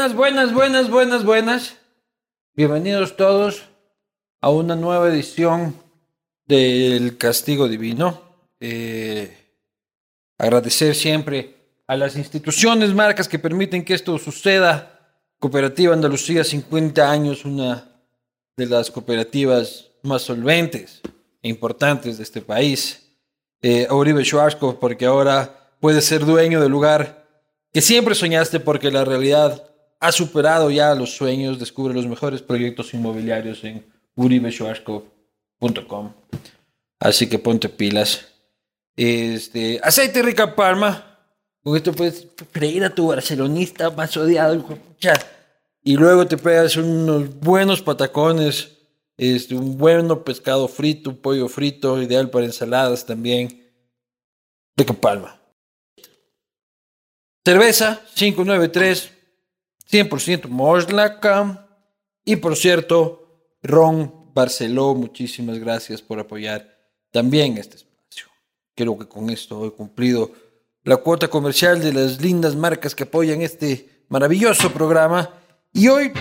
Buenas, buenas, buenas, buenas, buenas. Bienvenidos todos a una nueva edición del Castigo Divino. Eh, agradecer siempre a las instituciones, marcas que permiten que esto suceda. Cooperativa Andalucía, 50 años, una de las cooperativas más solventes e importantes de este país. Eh, Uribe Schwarzkopf, porque ahora puede ser dueño del lugar que siempre soñaste, porque la realidad ha superado ya los sueños. Descubre los mejores proyectos inmobiliarios en uribeschwarzkopf.com. Así que ponte pilas. Este, aceite rica palma. Con esto puedes freír a tu barcelonista más odiado. hijo. Y luego te pegas unos buenos patacones. Este, un bueno pescado frito, un pollo frito, ideal para ensaladas también. Rica palma. Cerveza 593, 100% Moslaca. Y por cierto, Ron Barceló, muchísimas gracias por apoyar también este espacio. Creo que con esto he cumplido la cuota comercial de las lindas marcas que apoyan este maravilloso programa. Y hoy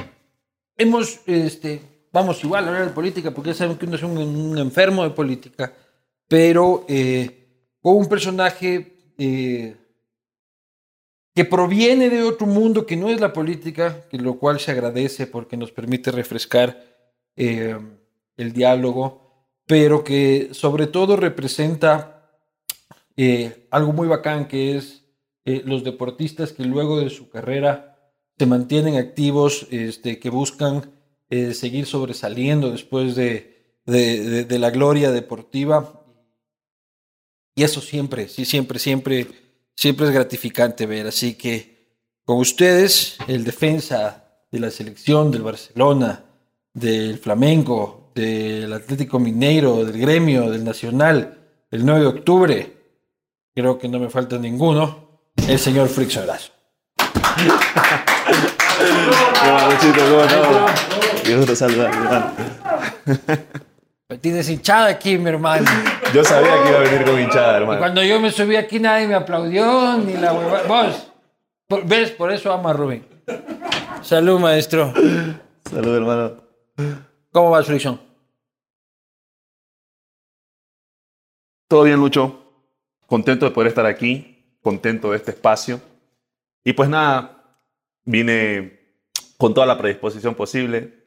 hemos, este, vamos igual a hablar de política, porque ya saben que uno es un, un enfermo de política, pero eh, con un personaje eh, que proviene de otro mundo que no es la política, lo cual se agradece porque nos permite refrescar eh, el diálogo, pero que sobre todo representa eh, algo muy bacán, que es eh, los deportistas que luego de su carrera se mantienen activos, este, que buscan seguir sobresaliendo después de, de, de- de la gloria deportiva. Y eso siempre, sí, siempre, siempre, siempre es gratificante ver. Así que con ustedes, el defensa de la selección del Barcelona, del Flamengo, del Atlético Mineiro, del Gremio, del Nacional, el 9 de octubre, creo que no me falta ninguno, el señor Frixo Erazo. ¿Qué más, Luchito? Tienes hinchada aquí, mi hermano. Yo sabía que iba a venir con hinchada, Y hermano. cuando yo me subí aquí nadie me aplaudió, ni la hueva. Vos, por- ¿ves? Por eso amo a Rubén. Salud, maestro. Salud, hermano. ¿Cómo va, Fricción? Todo bien, Lucho. Contento de poder estar aquí, contento de este espacio. Y pues nada, vine con toda la predisposición posible.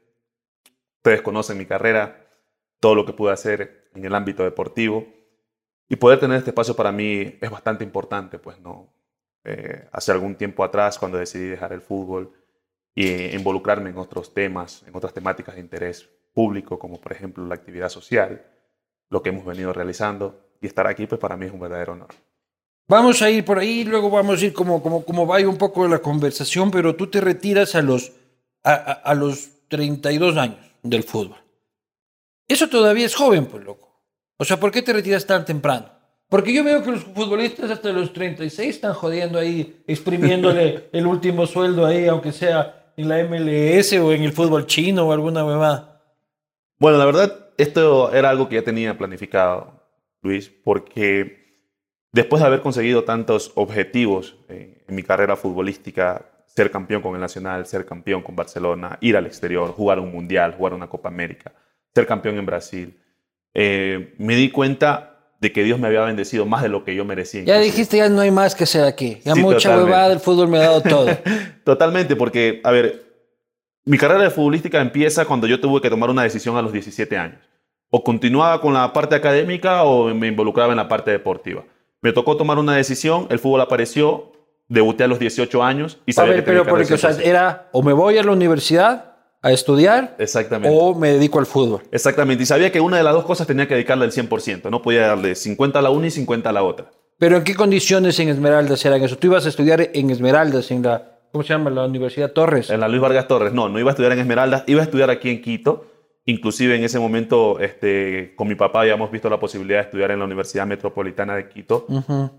Ustedes conocen mi carrera, todo lo que pude hacer en el ámbito deportivo. Y poder tener este espacio para mí es bastante importante, pues no. Eh, hace algún tiempo atrás, cuando decidí dejar el fútbol y involucrarme en otros temas, en otras temáticas de interés público, como por ejemplo la actividad social, lo que hemos venido realizando, y estar aquí, pues para mí es un verdadero honor. Vamos a ir por ahí, luego vamos a ir como, como, como vaya un poco la conversación, pero tú te retiras a los, a, a- a los 32 años del fútbol. Eso todavía es joven, pues loco. O sea, ¿por qué te retiras tan temprano? Porque yo veo que los futbolistas hasta los 36 están jodiendo ahí, exprimiéndole el último sueldo ahí, aunque sea en la MLS o en el fútbol chino o alguna huevada. Bueno, la verdad, esto era algo que ya tenía planificado, Luis, porque después de haber conseguido tantos objetivos eh, en mi carrera futbolística, ser campeón con el Nacional, ser campeón con Barcelona, ir al exterior, jugar un Mundial, jugar una Copa América, ser campeón en Brasil, eh, me di cuenta de que Dios me había bendecido más de lo que yo merecía. Ya dijiste, ya no hay más que hacer aquí. Ya Sí, mucha totalmente. huevada del fútbol me ha dado todo. Totalmente, porque, a ver, mi carrera de futbolística empieza cuando yo tuve que tomar una decisión a los 17 años. O continuaba con la parte académica o me involucraba en la parte deportiva. Me tocó tomar una decisión, el fútbol apareció, debuté a los 18 años y A sabía ver, que tenía pero que porque o sea, era o me voy a la universidad a estudiar Exactamente. o me dedico al fútbol. Exactamente. Y sabía que una de las dos cosas tenía que dedicarle el 100%. No podía darle 50 a la una y 50 a la otra. Pero ¿en qué condiciones en Esmeraldas eran eso? Tú ibas a estudiar en Esmeraldas, en la, ¿cómo se llama? La Universidad Torres. En la Luis Vargas Torres, no, no iba a estudiar en Esmeraldas, iba a estudiar aquí en Quito. Inclusive en ese momento, este, con mi papá habíamos visto la posibilidad de estudiar en la Universidad Metropolitana de Quito.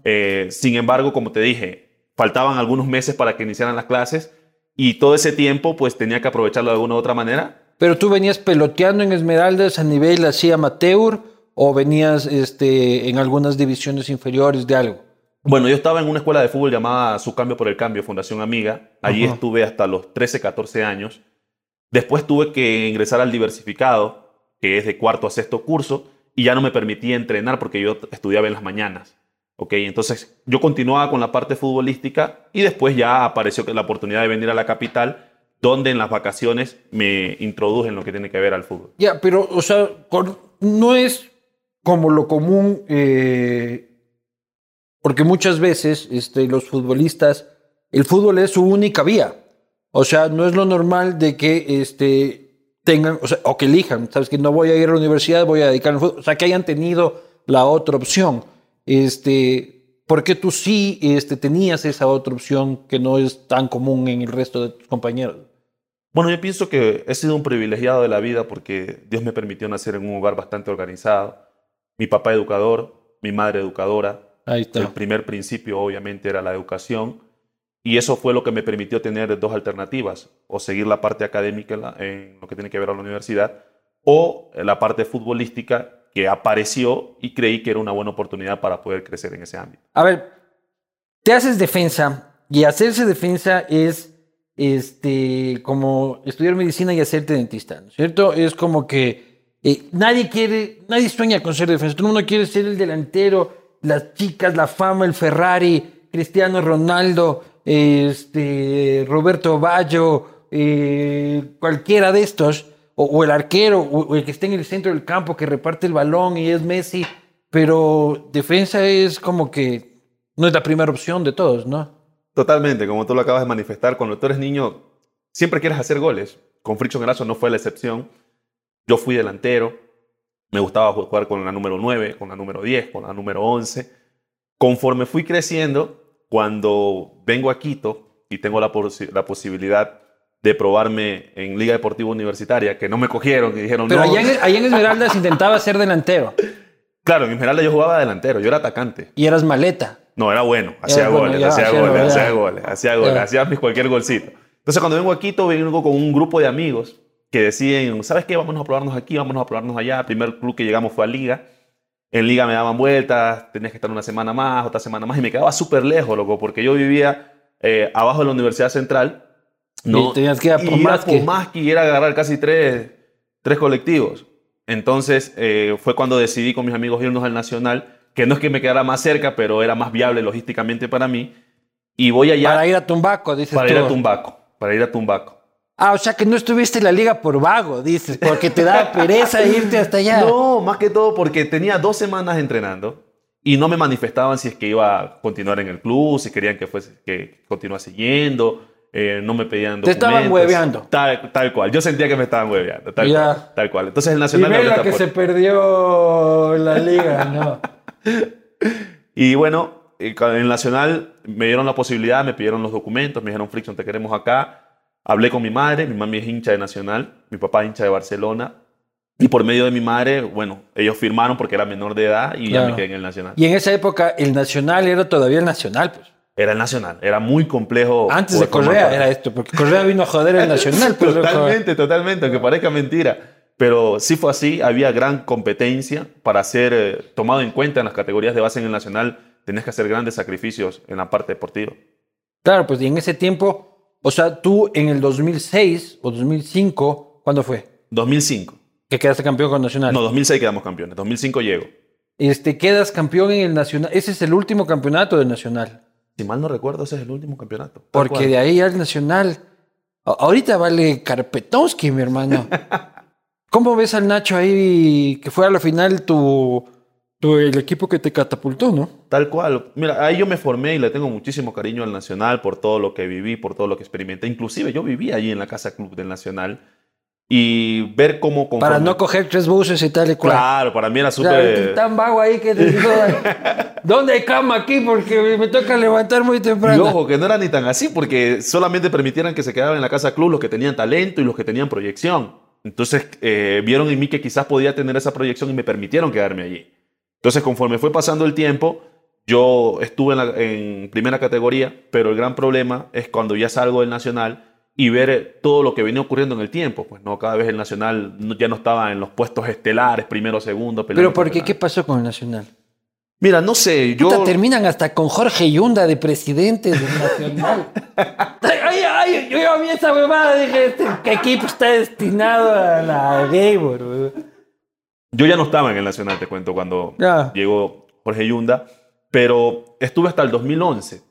Eh, sin embargo, como te dije, faltaban algunos meses para que iniciaran las clases y todo ese tiempo pues tenía que aprovecharlo de alguna u otra manera. Pero tú venías peloteando en Esmeraldas a nivel así amateur o venías este, en algunas divisiones inferiores de algo. Bueno, yo estaba en una escuela de fútbol llamada Su Cambio por el Cambio, Fundación Amiga. Allí Ajá. estuve hasta los 13, 14 años. Después tuve que ingresar al diversificado, que es de cuarto a sexto curso, y ya no me permitía entrenar porque yo estudiaba en las mañanas. ¿Ok? Entonces yo continuaba con la parte futbolística y después ya apareció la oportunidad de venir a la capital, donde en las vacaciones me introduje en lo que tiene que ver al fútbol. Ya, pero, o sea, no es como lo común, eh, porque muchas veces este, los futbolistas, el fútbol es su única vía. O sea, no es lo normal de que este, tengan, o sea, o que elijan, sabes que no voy a ir a la universidad, voy a dedicarme al fútbol, o sea, que hayan tenido la otra opción. Este, porque tú sí este, tenías esa otra opción que no es tan común en el resto de tus compañeros. Bueno, yo pienso que he sido un privilegiado de la vida porque Dios me permitió nacer en un hogar bastante organizado. Mi papá educador, mi madre educadora. Ahí El está. primer principio obviamente era la educación y eso fue lo que me permitió tener dos alternativas, o seguir la parte académica en, la- en lo que tiene que ver a la universidad o la parte futbolística que apareció y creí que era una buena oportunidad para poder crecer en ese ámbito. A ver, te haces defensa y hacerse defensa es este como estudiar medicina y hacerte dentista, ¿no es cierto? Es como que eh, nadie quiere, nadie sueña con ser defensa, todo el mundo quiere ser el delantero, las chicas, la fama, el Ferrari, Cristiano Ronaldo, este Roberto Baggio, eh, cualquiera de estos, o, el arquero, o, el que esté en el centro del campo que reparte el balón y es Messi, pero defensa es como que no es la primera opción de todos, ¿no? Totalmente, como tú lo acabas de manifestar, cuando tú eres niño siempre quieres hacer goles. Con Friction Grasso no fue la excepción. Yo fui delantero, me gustaba jugar con la número 9, con la número 10, con la número 11. Conforme fui creciendo, cuando vengo a Quito y tengo la posibilidad de probarme en Liga Deportiva Universitaria, que no me cogieron y dijeron Pero no. allá en, allá en Esmeraldas intentaba ser delantero Claro, en Esmeralda yo jugaba delantero, yo era atacante. y eras maleta. No, era bueno, hacía bueno, goles, ya, hacía goles, goles, hacía goles, hacía goles, hacía cualquier golcito. Entonces cuando vengo a Quito, vengo con un grupo de amigos que deciden, ¿sabes qué? Vámonos a probarnos aquí, vámonos a probarnos allá. El primer club que llegamos fue a Liga. En Liga me daban vueltas, tenías que estar una semana más, otra semana más, y me quedaba súper lejos, loco, porque yo vivía eh, abajo de la Universidad Central. Y tenías que ir a y era agarrar casi tres, tres colectivos. Entonces eh, fue cuando decidí con mis amigos irnos al Nacional, que no es que me quedara más cerca, pero era más viable logísticamente para mí. Y voy allá Para para, ir a Tumbaco, dices ir tú. a Tumbaco, para ir a Tumbaco. Ah, o sea que no estuviste en la liga por vago, dices, porque te da pereza irte hasta allá. No, más que todo porque tenía dos semanas entrenando y no me manifestaban si es que iba a continuar en el club, si querían que, fuese, que continuase yendo, eh, no me pedían Te estaban documentos. hueveando. Tal, tal cual, yo sentía que me estaban hueveando, tal, Ya. cual, tal cual. Entonces el Y Nacional me ve la que se puerta. perdió la liga, ¿no? Y bueno, eh, en el Nacional me dieron la posibilidad, me pidieron los documentos, me dijeron, Friction, te queremos acá. Hablé con mi madre, mi mami es hincha de Nacional, mi papá es hincha de Barcelona. Y por medio de mi madre, bueno, ellos firmaron porque era menor de edad y ya Claro. me quedé en el Nacional. Y en esa época el Nacional era todavía el Nacional, pues. Era el Nacional, era muy complejo. Antes de Correa era esto, porque Correa vino a joder el Nacional. Pues, loco. Totalmente, totalmente, aunque parezca mentira. Pero sí fue así, había gran competencia para ser eh, tomado en cuenta en las categorías de base en el Nacional. Tenías que hacer grandes sacrificios en la parte deportiva. Claro, pues y en ese tiempo, o sea, tú en el 2006 o 2005, ¿cuándo fue? 2005. Que quedaste campeón con Nacional. No, 2006 quedamos campeones. 2005 llego. Este, quedas campeón en el Nacional. Ese es el último campeonato del Nacional. Si mal no recuerdo, ese es el último campeonato. Porque cual. de ahí al Nacional. Ahorita vale Carpetowski, mi hermano. ¿Cómo ves al Nacho ahí que fue a la final tu, tu- el equipo que te catapultó, no? Tal cual. Mira, ahí yo me formé y le tengo muchísimo cariño al Nacional por todo lo que viví, por todo lo que experimenté. Inclusive yo viví allí en la Casa Club del Nacional y ver cómo... Para conforme- no coger tres buses y tal y cual. Claro, para mí era O sea, súper... tan vago ahí que te digo, ¿dónde hay cama aquí? Porque me toca levantar muy Y temprano. ojo, que no era ni tan así, porque solamente permitieran que se quedaran en la casa club los que tenían talento y los que tenían proyección. Entonces eh, vieron en mí que quizás podía tener esa proyección y me permitieron quedarme allí. Entonces, conforme fue pasando el tiempo, yo estuve en, la- en primera categoría, pero el gran problema es cuando ya salgo del Nacional y ver todo lo que venía ocurriendo en el tiempo. Pues no, cada vez el Nacional no- ya no estaba en los puestos estelares, primero, segundo. Pero por ¿por qué? ¿Qué pasó con el Nacional? Mira, no sé, yo... Terminan hasta con Jorge Yunda de presidente del Nacional. ay, ay, yo ya vi esa huevada, dije, este equipo está destinado a la Gabor. weón. Yo ya no estaba en el Nacional, te cuento, cuando Ya. llegó Jorge Yunda, pero estuve hasta el 2011.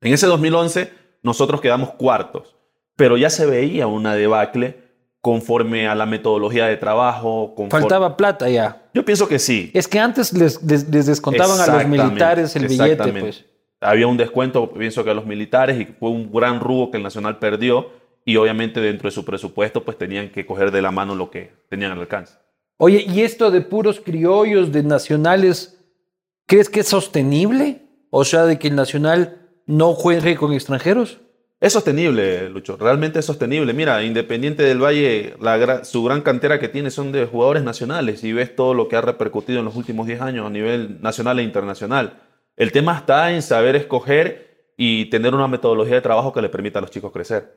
En ese 2011 nosotros quedamos cuartos, pero ya se veía una debacle conforme a la metodología de trabajo. conforme- Faltaba plata ya. Yo pienso que sí. Es que antes les, les- les descontaban a los militares el billete, pues. Había un descuento, pienso que a los militares, y fue un gran rubo que el Nacional perdió, y obviamente dentro de su presupuesto pues tenían que coger de la mano lo que tenían al alcance. Oye, ¿y esto de puros criollos, de nacionales, crees que es sostenible? O sea, de que el nacional no juegue con extranjeros. Es sostenible, Lucho, realmente es sostenible. Mira, Independiente del Valle, la su gran cantera que tiene son de jugadores nacionales y ves todo lo que ha repercutido en los últimos 10 años a nivel nacional e internacional. El tema está en saber escoger y tener una metodología de trabajo que le permita a los chicos crecer.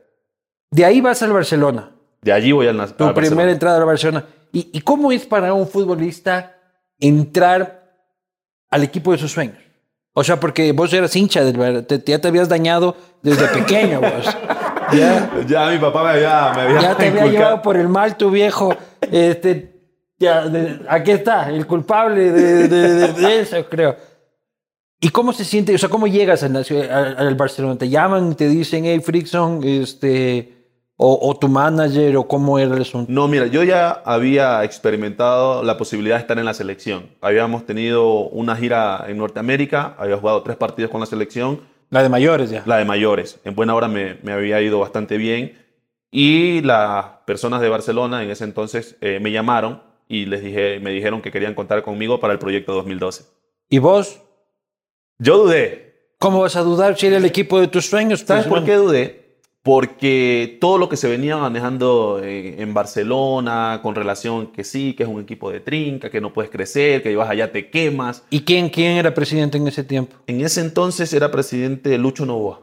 De ahí vas al Barcelona. De allí voy al, na- Tu primera Barcelona. entrada al Barcelona. ¿Y, y cómo es para un futbolista entrar al equipo de sus sueños? O sea, porque vos eras hincha del te- ya te habías dañado desde pequeño, vos. Ya, Ya mi papá me había, me había ya te había llevado por el mal tu viejo. Este, ya, de- aquí está, el culpable de, de- de- de eso, creo. ¿Y cómo se siente? O sea, ¿cómo llegas al, al- al Barcelona? ¿Te llaman te dicen, hey, Frickson, este, o, o tu manager, o cómo era el asunto? No, mira, yo ya había experimentado la posibilidad de estar en la selección. Habíamos tenido una gira en Norteamérica, había jugado tres partidos con la selección, La de mayores ya. la de mayores. En buena hora me, me había ido bastante bien. Y las personas de Barcelona en ese entonces eh, me llamaron y les dije, me dijeron que querían contar conmigo para el proyecto 2012. ¿Y vos? Yo dudé. ¿Cómo vas a dudar si era el equipo de tus sueños? ¿Sabes por qué dudé? Porque todo lo que se venía manejando en, en Barcelona con relación que sí, que es un equipo de trinca, que no puedes crecer, que vas allá te quemas. ¿Y quién, quién era presidente en ese tiempo? En ese entonces era presidente Lucho Novoa.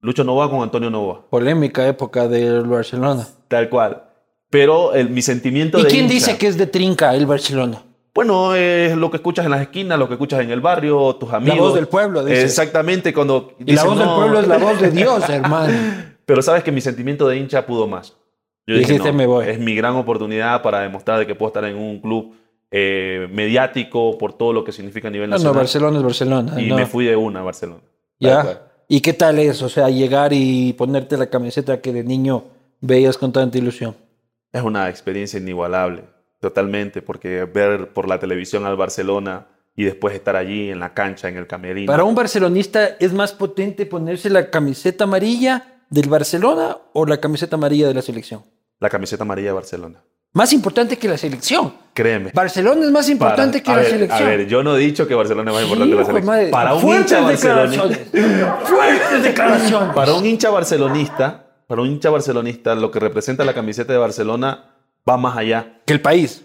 Lucho Novoa con Antonio Novoa. Polémica época del Barcelona. Tal cual. Pero el- mi sentimiento ¿Y de quién hincha- dice que es de trinca el Barcelona? Bueno, es lo que escuchas en las esquinas, lo que escuchas en el barrio, tus amigos. voz del pueblo, dices. Exactamente, cuando Y la dicen, voz del "No". pueblo es la voz de Dios, hermano. Pero sabes que mi sentimiento de hincha pudo más. Yo Dijiste, "Me voy". Es mi gran oportunidad para demostrar de que puedo estar en un club eh, mediático por todo lo que significa a nivel No, no, nacional. Barcelona es Barcelona. y no. me fui de una a Barcelona. ¿Ya? ¿Y qué tal es? O sea, llegar y ponerte la camiseta que de niño veías con tanta ilusión. Es una experiencia inigualable, totalmente, porque ver por la televisión al Barcelona y después estar allí en la cancha, en el camerino. Para un barcelonista, ¿es más potente ponerse la camiseta amarilla del Barcelona o la camiseta amarilla de la selección? La camiseta amarilla de Barcelona. Más importante que la selección. Créeme. Barcelona es más importante Para- que la ver, selección. A ver, yo no he dicho que Barcelona es más importante que la selección. madre. Para un Fuertes hincha declaraciones. Fuertes declaraciones. para un hincha barcelonista, para un hincha barcelonista, lo que representa la camiseta de Barcelona va más allá, Que el país.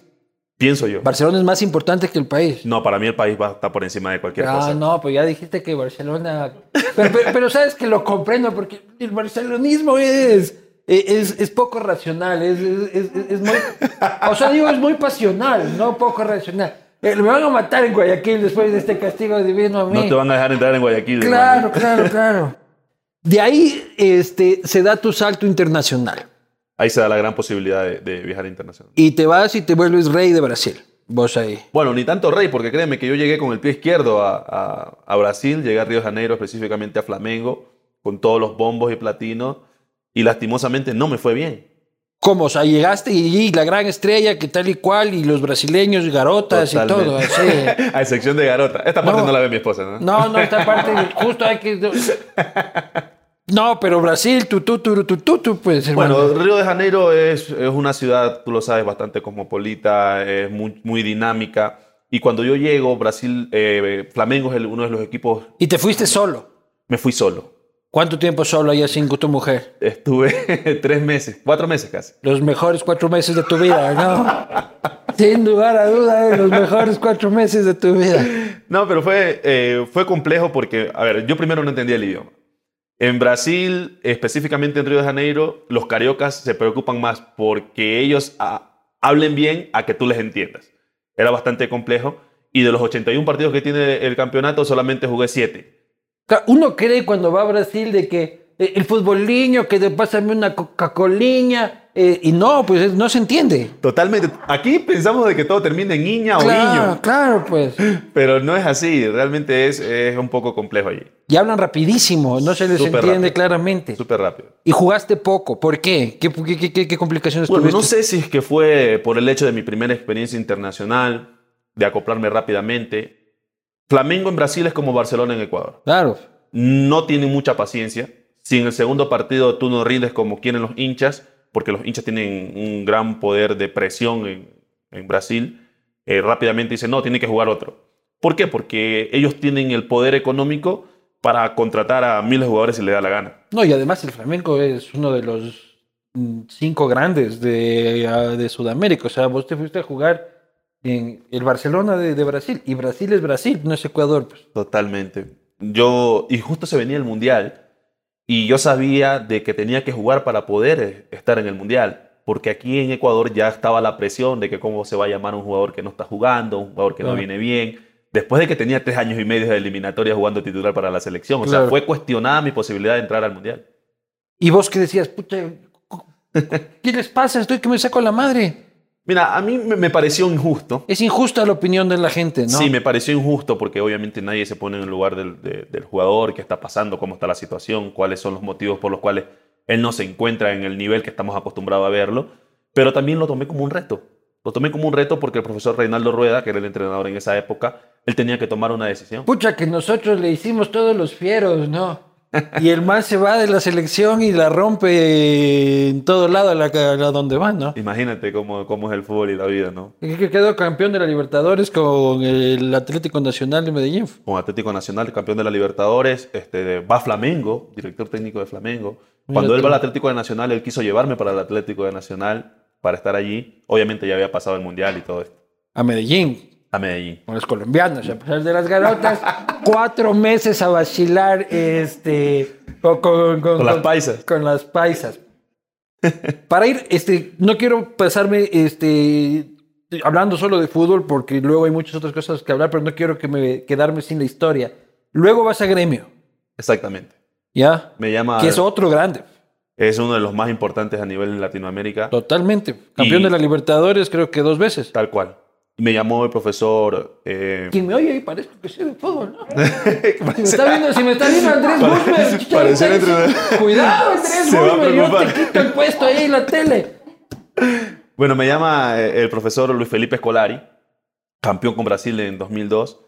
Pienso yo. Barcelona es más importante que el país. No, para mí el país va a estar por encima de cualquier Ah, cosa. no, pues ya dijiste que Barcelona. Pero, pero- pero sabes que lo comprendo porque el barcelonismo es, es, es poco racional, es, es- es- muy. O sea, digo, es muy pasional, no poco racional. Eh, me van a matar en Guayaquil después de este castigo divino a mí. No te van a dejar entrar en Guayaquil. Claro, claro, claro. De ahí este, se da tu salto internacional. Ahí se da la gran posibilidad de, de viajar internacional. Y te vas y te vuelves rey de Brasil. Vos ahí. Bueno, ni tanto rey, porque créeme que yo llegué con el pie izquierdo a, a- a Brasil, llegué a Río de Janeiro, específicamente a Flamengo, con todos los bombos y platinos, y lastimosamente no me fue bien. ¿Cómo? O sea, llegaste y, y la gran estrella, que tal y cual, y los brasileños, garotas y todo, Totalmente. así. a excepción de Garota. Esta parte No. no, la ve mi esposa, ¿no? No, no, esta parte justo hay que... No, pero Brasil, tu, tu, tu, tu, tu, tu, pues, hermano. Bueno, Río de Janeiro es, es una ciudad, tú lo sabes, bastante cosmopolita, es muy, muy dinámica. Y cuando yo llego, Brasil, eh, Flamengo es el- uno de los equipos, Y te fuiste solo. me fui solo. ¿Cuánto tiempo solo allá sin tu mujer? Estuve tres meses, cuatro meses casi. Los mejores cuatro meses de tu vida, ¿no? Sin lugar a duda, ¿eh? los mejores cuatro meses de tu vida. No, pero fue, eh, fue complejo porque, a ver, yo primero no entendía el idioma. En Brasil, específicamente en Río de Janeiro, los cariocas se preocupan más porque ellos ah, hablen bien a que tú les entiendas. Era bastante complejo. Y de los 81 partidos que tiene el campeonato, solamente jugué 7. Ca- Uno cree cuando va a Brasil de que eh, el futboliño, que de pásame una Coca-Coliña, eh, y no, pues es- no se entiende. Totalmente. Aquí pensamos de que todo termina en niña o Claro, niño. claro, pues. Pero no es así. Realmente es, es un poco complejo allí. Y hablan rapidísimo, no se les Súper entiende rápido. claramente. Súper rápido. Y jugaste poco, ¿por qué? ¿Qué, qué, qué- qué- complicaciones Bueno, tuviste? no sé si es que fue por el hecho de mi primera experiencia internacional, de acoplarme rápidamente. Flamengo en Brasil es como Barcelona en Ecuador. Claro. No tienen mucha paciencia. Si en el segundo partido tú no rindes como quieren los hinchas, porque los hinchas tienen un gran poder de presión en, en Brasil, eh, rápidamente dicen, no, tiene que jugar otro. ¿Por qué? Porque ellos tienen el poder económico para contratar a miles de jugadores si le da la gana. No, y además el flamenco es uno de los mm, cinco grandes de, ah, de Sudamérica. O sea, vos te fuiste a jugar en el Barcelona de, de Brasil. Y Brasil es Brasil, no es Ecuador. Pues. Totalmente. Yo, y justo se venía el Mundial, y yo sabía de que tenía que jugar para poder estar en el Mundial, porque aquí en Ecuador ya estaba la presión de que cómo se va a llamar a un jugador que no está jugando, un jugador que no viene bien, después de que tenía tres años y medio de eliminatoria jugando titular para la selección. O sea, fue cuestionada mi posibilidad de entrar al Mundial. Y vos que decías, pucha, ¿qué les pasa? Estoy que me saco la madre. Mira, a mí me pareció injusto. Es injusta la opinión de la gente, ¿no? Sí, me pareció injusto porque obviamente nadie se pone en el lugar del, de- del jugador, qué está pasando, cómo está la situación, cuáles son los motivos por los cuales él no se encuentra en el nivel que estamos acostumbrados a verlo. Pero también lo tomé como un reto. Lo tomé como un reto porque el profesor Reinaldo Rueda, que era el entrenador en esa época, él tenía que tomar una decisión. Pucha, que nosotros le hicimos todos los fieros, ¿no? Y el man se va de la selección y la rompe en todo lado a la, a donde va, ¿no? Imagínate cómo, cómo es el fútbol y la vida, ¿no? Y que quedó campeón de la Libertadores con el Atlético Nacional de Medellín. Con Atlético Nacional, campeón de la Libertadores, este, va Flamengo, director técnico de Flamengo. Cuando Mira él tú. va al Atlético de Nacional, él quiso llevarme para el Atlético de Nacional para estar allí. Obviamente ya había pasado el Mundial y todo esto. A Medellín, A Medellín. con los colombianos, a pesar de las garotas. cuatro meses a vacilar este, con, con- con- Con las paisas. Con las paisas. Para ir, este, no quiero pasarme este, hablando solo de fútbol porque luego hay muchas otras cosas que hablar, pero no quiero que me, quedarme sin la historia. Luego vas a gremio, Exactamente. ¿ya? Me llama. Que es otro grande, Es uno de los más importantes a nivel Latinoamérica. totalmente. Campeón Y- de la Libertadores, creo que dos veces. Tal cual. Me llamó el profesor. eh, Quien me oye ahí parezco que sé de fútbol, ¿no? Si me está viendo, si me está viendo Andrés Busmer, usted- entre- cuidado Andrés Busmer, yo te quito el puesto ahí en la tele. Bueno, me llama eh, el profesor Luis Felipe Scolari, campeón con Brasil en 2002,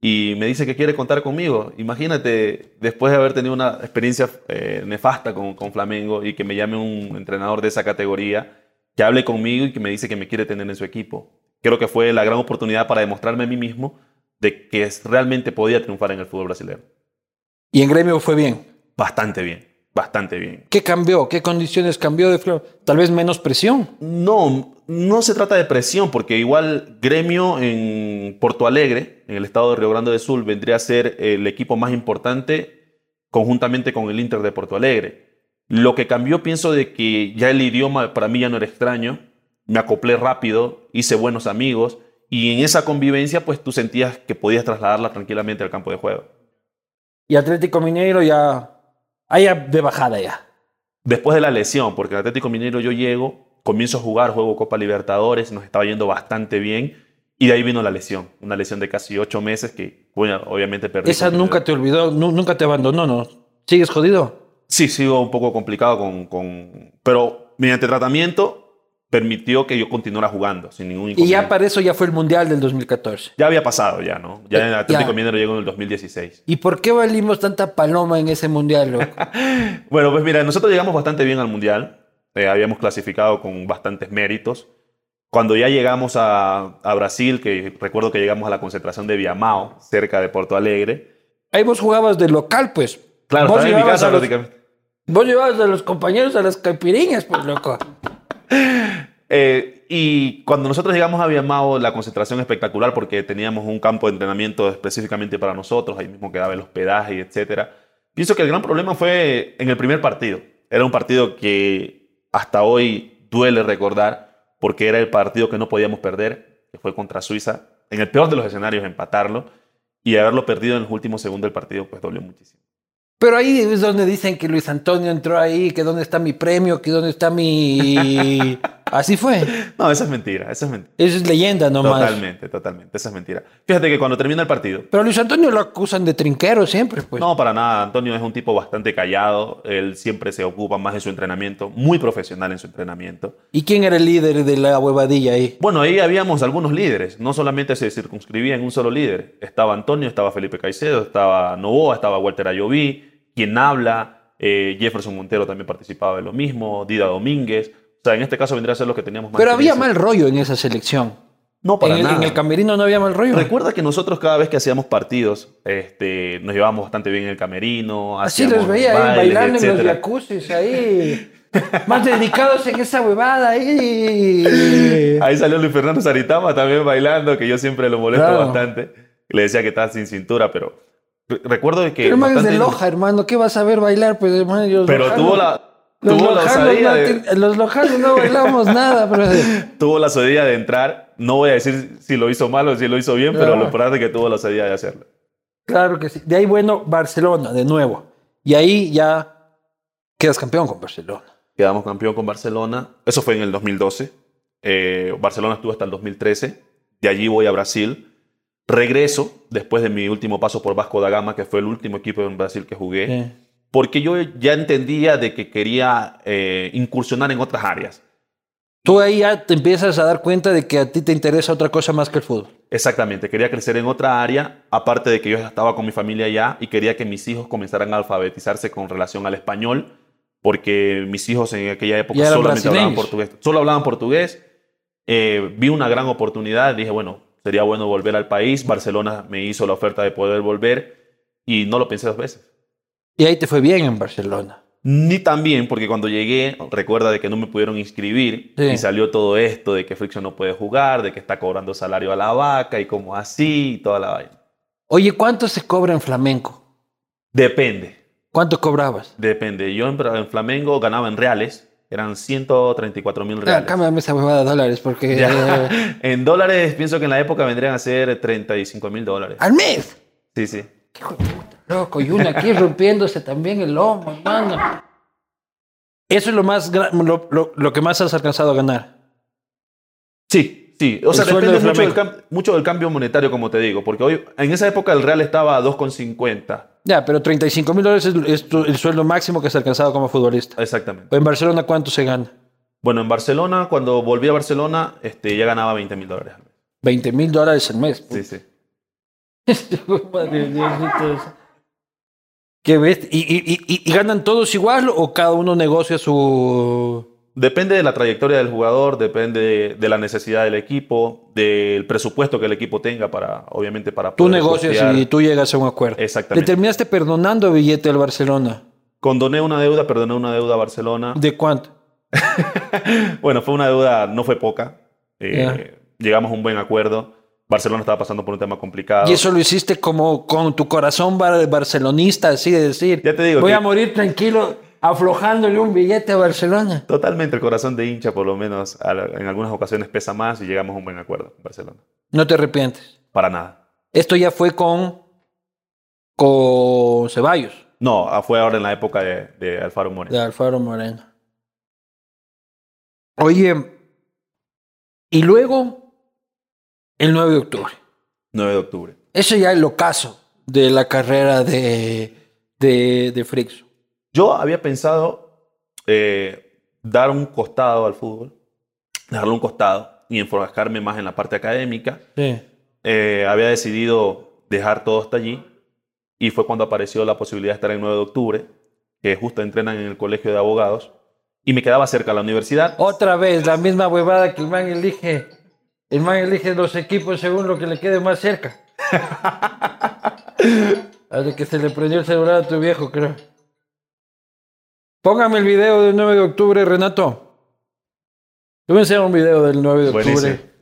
y me dice que quiere contar conmigo. Imagínate, después de haber tenido una experiencia eh, nefasta con, con Flamengo y que me llame un entrenador de esa categoría, que hable conmigo y que me dice que me quiere tener en su equipo. Creo que fue la gran oportunidad para demostrarme a mí mismo de que realmente podía triunfar en el fútbol brasileño. Y en gremio fue bien. Bastante bien, bastante bien. ¿Qué cambió? ¿Qué condiciones cambió de Flor? Tal vez menos presión. No, no se trata de presión, porque igual Gremio en Porto Alegre, en el estado de Río Grande del Sur, vendría a ser el equipo más importante conjuntamente con el Inter de Porto Alegre. Lo que cambió, pienso de que ya el idioma para mí ya no era extraño, me acoplé rápido, hice buenos amigos y en esa convivencia pues tú sentías que podías trasladarla tranquilamente al campo de juego. Y Atlético Mineiro ya. Ahí de bajada ya. Después de la lesión, porque en Atlético Mineiro yo llego, comienzo a jugar, juego Copa Libertadores, nos estaba yendo bastante bien, y de ahí vino la lesión, una lesión de casi ocho meses que, bueno, obviamente perdí. Esa nunca te olvidó, nu- nunca te abandonó, ¿no? ¿Sigues jodido? Sí, sigo un poco complicado con, con... Pero mediante tratamiento permitió que yo continuara jugando sin ningún Y inconveniente. ya para eso ya fue el Mundial del 2014. Ya había pasado ya, ¿no? Ya en Ya. Atlético Mineiro llegó en el 2016. ¿Y por qué valimos tanta paloma en ese Mundial, loco? Bueno, pues mira, nosotros llegamos bastante bien al Mundial. Eh, habíamos clasificado con bastantes méritos. Cuando ya llegamos a, a Brasil, que recuerdo que llegamos a la concentración de Viamao, cerca de Porto Alegre. Ahí vos jugabas de local, pues. Claro, vos en mi casa a los- prácticamente. Vos llevabas a los compañeros a las caipiriñas, pues, loco. Eh, y cuando nosotros llegamos a Viamao, la concentración espectacular porque teníamos un campo de entrenamiento específicamente para nosotros, ahí mismo quedaba el hospedaje etcétera. Pienso que el gran problema fue en el primer partido. Era un partido que hasta hoy duele recordar porque era el partido que no podíamos perder, que fue contra Suiza. En el peor de los escenarios, empatarlo y haberlo perdido en el último segundo del partido, pues dolió muchísimo. Pero ahí es donde dicen que Luis Antonio entró ahí, que dónde está mi premio, que dónde está mi... Así fue. No, esa es mentira, esa es mentira. Eso es leyenda nomás. Totalmente, totalmente, esa es mentira. Fíjate que cuando termina el partido... Pero Luis Antonio lo acusan de trinquero siempre, pues. No, para nada. Antonio es un tipo bastante callado. Él siempre se ocupa más de su entrenamiento, muy profesional en su entrenamiento. ¿Y quién era el líder de la huevadilla ahí? Bueno, ahí habíamos algunos líderes. No solamente se circunscribía en un solo líder. Estaba Antonio, estaba Felipe Caicedo, estaba Novoa, estaba Walter Ayoví, quien habla, eh, Jefferson Montero también participaba de lo mismo, Dida Domínguez. O sea, en este caso vendría a ser los que teníamos más Pero había mal rollo en esa selección. No, para en, el, nada. en el camerino no había mal rollo. Recuerda que nosotros cada vez que hacíamos partidos, este, nos llevábamos bastante bien en el camerino. Así los veía ahí bailes, bailando en los jacuzzis ahí. Más dedicados en esa huevada ahí. Ahí salió Luis Fernando Saritama también bailando, que yo siempre lo molesto Claro. bastante. Le decía que estaba sin cintura, pero recuerdo que... Pero hermano es de Loja, hermano. ¿Qué vas a ver bailar? Pues hermano, los Pero lojanos- tuvo la, Los tuvo la osadía no, de, los lojanos no bailamos nada, brother. tuvo la osadía de entrar. No voy a decir si lo hizo mal o si lo hizo bien, pero lo importante es que tuvo la osadía de hacerlo. Claro que sí. De ahí, bueno, Barcelona, de nuevo. Y ahí ya quedas campeón con Barcelona. Quedamos campeón con Barcelona. Eso fue en el 2012. Eh, Barcelona estuvo hasta el 2013. De allí voy a Brasil. Regreso después de mi último paso por Vasco da Gama, que fue el último equipo en Brasil que jugué, Sí. porque yo ya entendía de que quería eh, incursionar en otras áreas. Tú ahí ya te empiezas a dar cuenta de que a ti te interesa otra cosa más que el fútbol. Exactamente, quería crecer en otra área, aparte de que yo ya estaba con mi familia allá y quería que mis hijos comenzaran a alfabetizarse con relación al español, porque mis hijos en aquella época Ya solamente hablaban portugués. Solo hablaban portugués. Eh, vi una gran oportunidad, dije, bueno, sería bueno volver al país. Barcelona me hizo la oferta de poder volver y no lo pensé dos veces. Y ahí te fue bien en Barcelona. Ni tan bien, porque cuando llegué, recuerda de que no me pudieron inscribir Sí. y salió todo esto de que Friction no puede jugar, de que está cobrando salario a la vaca y como así y toda la vaina. Oye, ¿cuánto se cobra en flamenco? Depende, ¿Cuánto cobrabas? depende. Yo en, en Flamengo ganaba en reales, eran 134 mil Ah, reales. cámbiame esa huevada de dólares porque... eh. En dólares pienso que en la época vendrían a ser 35 mil dólares. ¡Al mes! Sí, sí. ¡Qué hijo de puta, loco! Y uno aquí rompiéndose también el lomo, hermano. Eso es lo, más, lo, lo- lo que más has alcanzado a ganar. Sí, sí. O sea, depende de mucho del, mucho del cambio monetario, como te digo, porque hoy, en esa época el real estaba a 2,50. Ya, pero 35 mil dólares es, es tu- el sueldo máximo que has alcanzado como futbolista. Exactamente. ¿En Barcelona cuánto se gana? Bueno, en Barcelona, cuando volví a Barcelona, este, ya ganaba 20 mil dólares al mes. 20 mil dólares al mes. Sí, sí. Madre. ¿Qué ves? ¿Y, y- y- y ganan todos igual o cada uno negocia su...? Depende de la trayectoria del jugador, depende de, de la necesidad del equipo, del presupuesto que el equipo tenga para, obviamente, para Tú poder negocias costear. y tú llegas a un acuerdo. Le Exactamente. terminaste perdonando billete al Barcelona. Condoné una deuda, perdoné una deuda a Barcelona. ¿De cuánto? Bueno, fue una deuda, no fue poca. Eh. Llegamos a un buen acuerdo. Barcelona estaba pasando por un tema complicado. Y eso lo hiciste como con tu corazón bar- barcelonista, así de decir. Ya te digo Voy que- a morir tranquilo aflojándole un billete a Barcelona. Totalmente, el corazón de hincha, por lo menos, en algunas ocasiones pesa más y llegamos a un buen acuerdo en Barcelona. No te arrepientes. Para nada. Esto ya fue con, con Ceballos, No, ah, fue ahora en la época de, de Alfaro Moreno. de Alfaro Moreno. Oye, y luego el 9 de octubre. 9 de octubre. Eso ya es el ocaso de la carrera de, de, de Frixo. Yo había pensado eh, dar un costado al fútbol, darle un costado y enfocarme más en la parte académica. Sí. Eh, había decidido dejar todo hasta allí y fue cuando apareció la posibilidad de estar en 9 de octubre, que justo entrenan en el colegio de abogados y me quedaba cerca de la universidad. Otra vez, la misma huevada que el man elige. El man elige los equipos según lo que le quede más cerca. Hasta que se le prendió el celular a tu viejo, creo. Póngame el video del 9 de octubre, Renato. Yo voy a enseñar un video del 9 de octubre.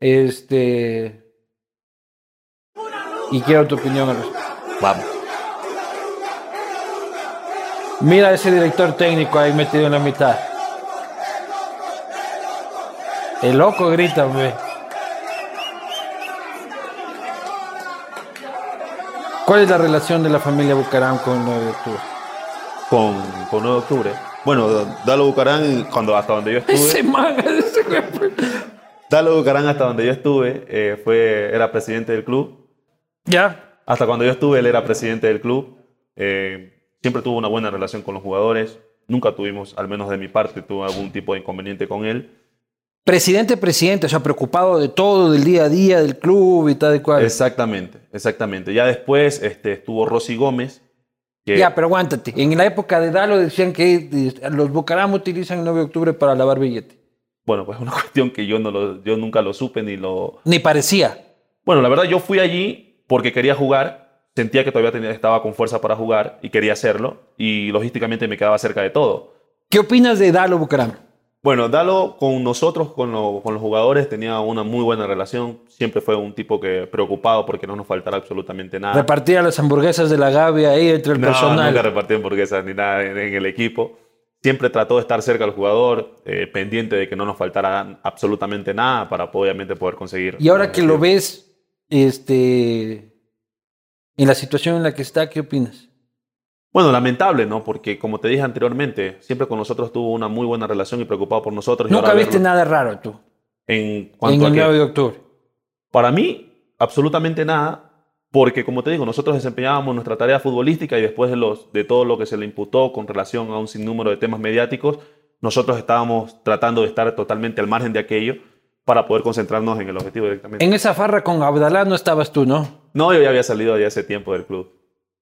Este. Y quiero tu opinión al respecto. Vamos. Mira a ese director técnico ahí metido en la mitad. El loco grita, hombre. ¿Cuál es la relación de la familia Bucaram con el 9 de octubre? Con, con 9 de octubre. Bueno, Dalo Bucarán, cuando, hasta donde yo estuve. Ese man, ese. Dalo Bucarán, hasta donde yo estuve, eh, fue, era presidente del club. Ya. Hasta cuando yo estuve, él era presidente del club. Eh, siempre tuvo una buena relación con los jugadores. Nunca tuvimos, al menos de mi parte, tuve algún tipo de inconveniente con él. Presidente, presidente, o sea, preocupado de todo, del día a día, del club y tal y cual. Exactamente, exactamente. Ya después este, estuvo Rosy Gómez. Que- Ya, pero aguántate. En la época de Dalo decían que los Bucaram utilizan el 9 de octubre para lavar billete. Bueno, pues es una cuestión que yo, no lo, yo nunca lo supe ni lo... Ni parecía. Bueno, la verdad yo fui allí porque quería jugar, sentía que todavía tenía, estaba con fuerza para jugar y quería hacerlo y logísticamente me quedaba cerca de todo. ¿Qué opinas de Dalo Bucaram? Bueno, Dalo con nosotros, con, lo- con los jugadores, tenía una muy buena relación. Siempre fue un tipo que preocupado porque no nos faltara absolutamente nada. Repartía las hamburguesas de la Gavia ahí entre el No, personal. nunca repartía hamburguesas ni nada en, en el equipo. Siempre trató de estar cerca del jugador, eh, pendiente de que no nos faltara absolutamente nada para obviamente poder conseguir. Y ahora que lo ves, este, en la situación en la que está, ¿qué opinas? Bueno, lamentable, ¿no? Porque como te dije anteriormente, siempre con nosotros tuvo una muy buena relación y preocupado por nosotros. y Nunca ahora viste verlo nada raro tú En en cuanto el a que, 9 de octubre. para mí, absolutamente nada, porque como te digo, nosotros desempeñábamos nuestra tarea futbolística y después de, los, de todo lo que se le imputó con relación a un sinnúmero de temas mediáticos, nosotros estábamos tratando de estar totalmente al margen de aquello para poder concentrarnos en el objetivo directamente. En esa farra con Abdalá no estabas tú, ¿no? No, yo ya había salido de hace tiempo del club.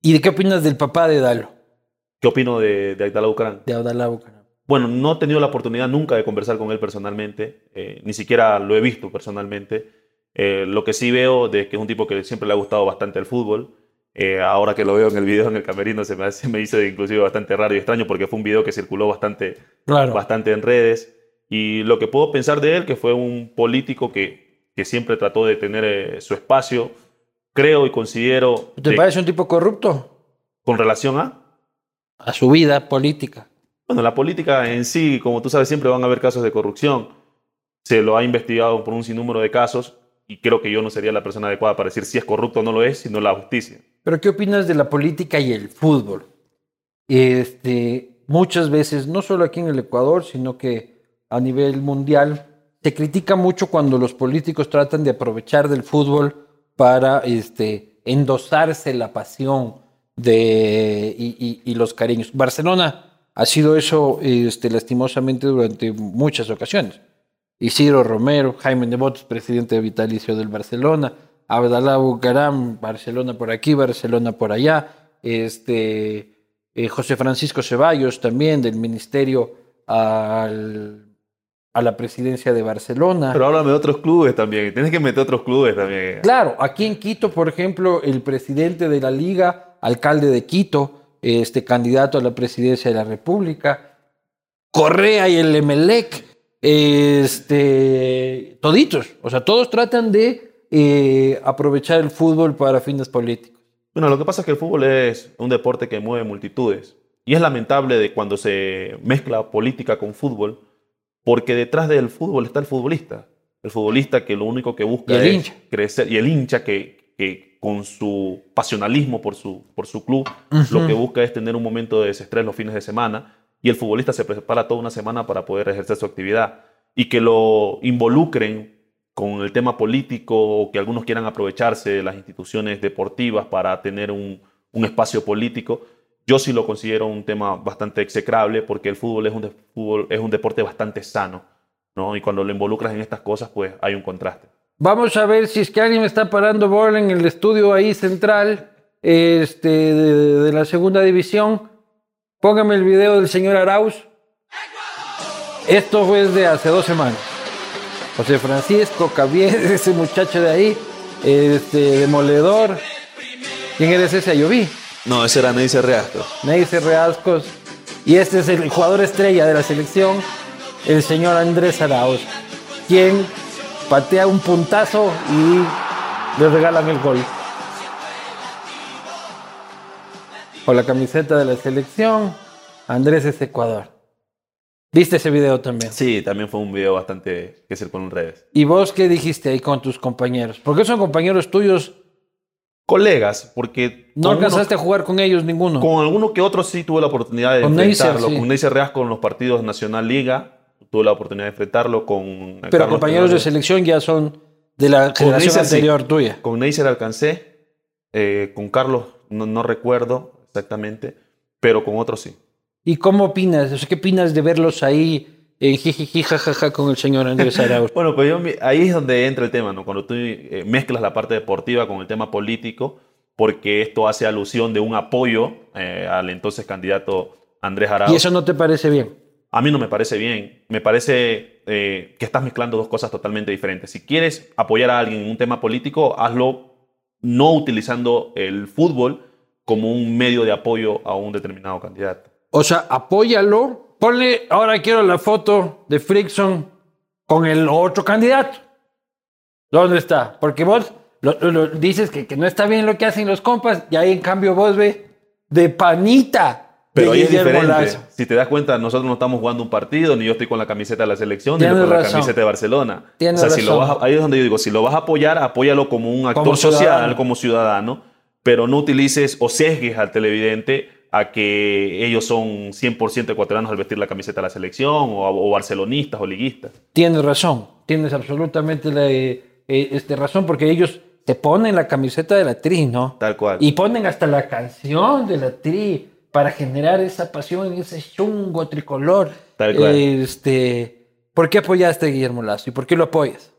¿Y de qué opinas del papá de Dalo? ¿Qué opino de, de Bucarán? De Abdalá Bucaram. Bueno, no he tenido la oportunidad nunca de conversar con él personalmente, eh, ni siquiera lo he visto personalmente. Eh, lo que sí veo de que es un tipo que siempre le ha gustado bastante el fútbol. Eh, ahora que lo veo en el video en el camerino se me, hace- me hizo inclusive bastante raro y extraño porque fue un video que circuló bastante, Claro. bastante en redes. Y lo que puedo pensar de él, que fue un político que, que siempre trató de tener su espacio, creo y considero ¿Te de- parece un tipo corrupto? con relación a... A su vida política. Bueno, la política en sí, como tú sabes, siempre van a haber casos de corrupción. Se lo ha investigado por un sinnúmero de casos y creo que yo no sería la persona adecuada para decir si es corrupto o no lo es, sino la justicia. Pero ¿qué opinas de la política y el fútbol? Este, muchas veces, no solo aquí en el Ecuador, sino que a nivel mundial, se critica mucho cuando los políticos tratan de aprovechar del fútbol para este, endosarse la pasión de, y, y- los cariños. Barcelona ha sido eso este, lastimosamente durante muchas ocasiones. Isidro Romero, Jaime Devotos, presidente vitalicio del Barcelona, Abdalá Bucaram, Barcelona por aquí, Barcelona por allá, este, eh, José Francisco Ceballos también del ministerio al- a la presidencia de Barcelona. Pero háblame de otros clubes también. Tienes que meter otros clubes también. Claro, aquí en Quito, por ejemplo, el presidente de la liga, alcalde de Quito, este candidato a la presidencia de la República, Correa y el Emelec, este, toditos, o sea, todos tratan de eh, aprovechar el fútbol para fines políticos. Bueno, lo que pasa es que el fútbol es un deporte que mueve multitudes. Y es lamentable de cuando se mezcla política con fútbol, porque detrás del fútbol está el futbolista. El futbolista que lo único que busca es hincha. crecer. Y el hincha que, que con su pasionalismo por su, por su club, lo que busca es tener un momento de desestrés los fines de semana. Y el futbolista se prepara toda una semana para poder ejercer su actividad. Y que lo involucren con el tema político o que algunos quieran aprovecharse de las instituciones deportivas para tener un, un espacio político, yo sí lo considero un tema bastante execrable porque el fútbol es un, fútbol es un deporte bastante sano, ¿no? Y cuando lo involucras en estas cosas, pues hay un contraste. Vamos a ver si es que alguien me está parando bola en el estudio ahí central este, de, la segunda división. Póngame el video del señor Arauz. Esto fue de hace dos semanas. José Francisco Cabies, ese muchacho de ahí, este, demoledor. ¿Quién eres ese? Yo vi. No, ese era Neice Reastro. Neise Reascos. Y este es el jugador estrella de la selección, el señor Andrés Arauz, quien patea un puntazo y le regalan el gol. Con la camiseta de la selección, Andrés es Ecuador. ¿Viste ese video también? Sí, también fue un video bastante que circuló en redes. ¿Y vos qué dijiste ahí con tus compañeros? Porque son compañeros tuyos. Colegas, porque... No alcanzaste uno- a jugar con ellos ninguno. Con alguno que otro sí tuve la oportunidad de Con Neisser, enfrentarlo. sí. Con Neisser Reas con los partidos Nacional Liga. Tuve la oportunidad de enfrentarlo con... eh, Pero Carlos compañeros de selección ya son de la generación Neisser, sí. anterior tuya. Con Neisser alcancé. eh, con Carlos no, no recuerdo exactamente. Pero con otros sí. ¿Y cómo opinas? O sea, ¿Qué opinas de verlos ahí en jijiji, jajaja con el señor Andrés Arauz? Bueno, pues yo, ahí es donde entra el tema, ¿no? Cuando tú eh, mezclas la parte deportiva con el tema político, porque esto hace alusión de un apoyo eh, al entonces candidato Andrés Arauz. ¿Y eso no te parece bien? A mí no me parece bien. Me parece eh, que estás mezclando dos cosas totalmente diferentes. Si quieres apoyar a alguien en un tema político, hazlo no utilizando el fútbol como un medio de apoyo a un determinado candidato. O sea, apóyalo. Ponle, ahora quiero la foto de Frickson con el otro candidato. ¿Dónde está? Porque vos lo- lo- lo- dices que, que no está bien lo que hacen los compas y ahí en cambio vos ve de panita. Pero de ahí es diferente. Si te das cuenta, nosotros no estamos jugando un partido, ni yo estoy con la camiseta de la selección, ni yo Tienes con la razón. camiseta de Barcelona. Tienes o sea, si lo razón. vas a- ahí es donde yo digo, si lo vas a apoyar, apóyalo como un actor Como social, como ciudadano, pero no utilices o sesgues al televidente a que ellos son 100% ecuatorianos al vestir la camiseta de la selección, o, o barcelonistas o liguistas. Tienes razón, tienes absolutamente la, eh, eh, este, razón, porque ellos te ponen la camiseta de la tri, ¿no? Tal cual. Y ponen hasta la canción de la tri para generar esa pasión, ese chungo tricolor. Tal cual. Este, ¿Por qué apoyaste a Guillermo Lazo y por qué lo apoyas?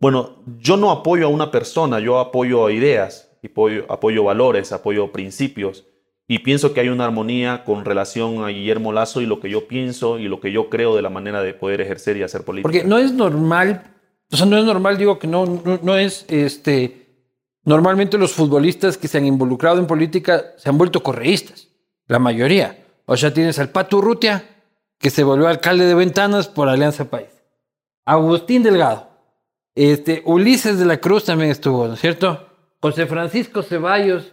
Bueno, yo no apoyo a una persona, yo apoyo a ideas, apoyo, apoyo valores, apoyo principios. Y pienso que hay una armonía con relación a Guillermo Lazo y lo que yo pienso y lo que yo creo de la manera de poder ejercer y hacer política. Porque no es normal, o sea, no es normal, digo que no, no, es, este, normalmente los futbolistas que se han involucrado en política se han vuelto correístas, la mayoría. O sea, tienes al Pato Urrutia, que se volvió alcalde de Ventanas por Alianza País. Agustín Delgado. Este, Ulises de la Cruz también estuvo, ¿no es cierto? José Francisco Ceballos,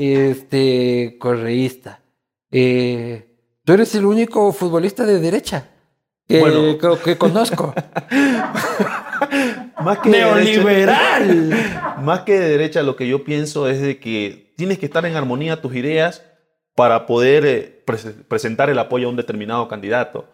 este, correísta. Eh, tú eres el único futbolista de derecha que, Bueno. que- que conozco. más que ¡Neoliberal! derecha- más que de derecha, lo que yo pienso es de que tienes que estar en armonía tus ideas para poder eh, pres- presentar el apoyo a un determinado candidato.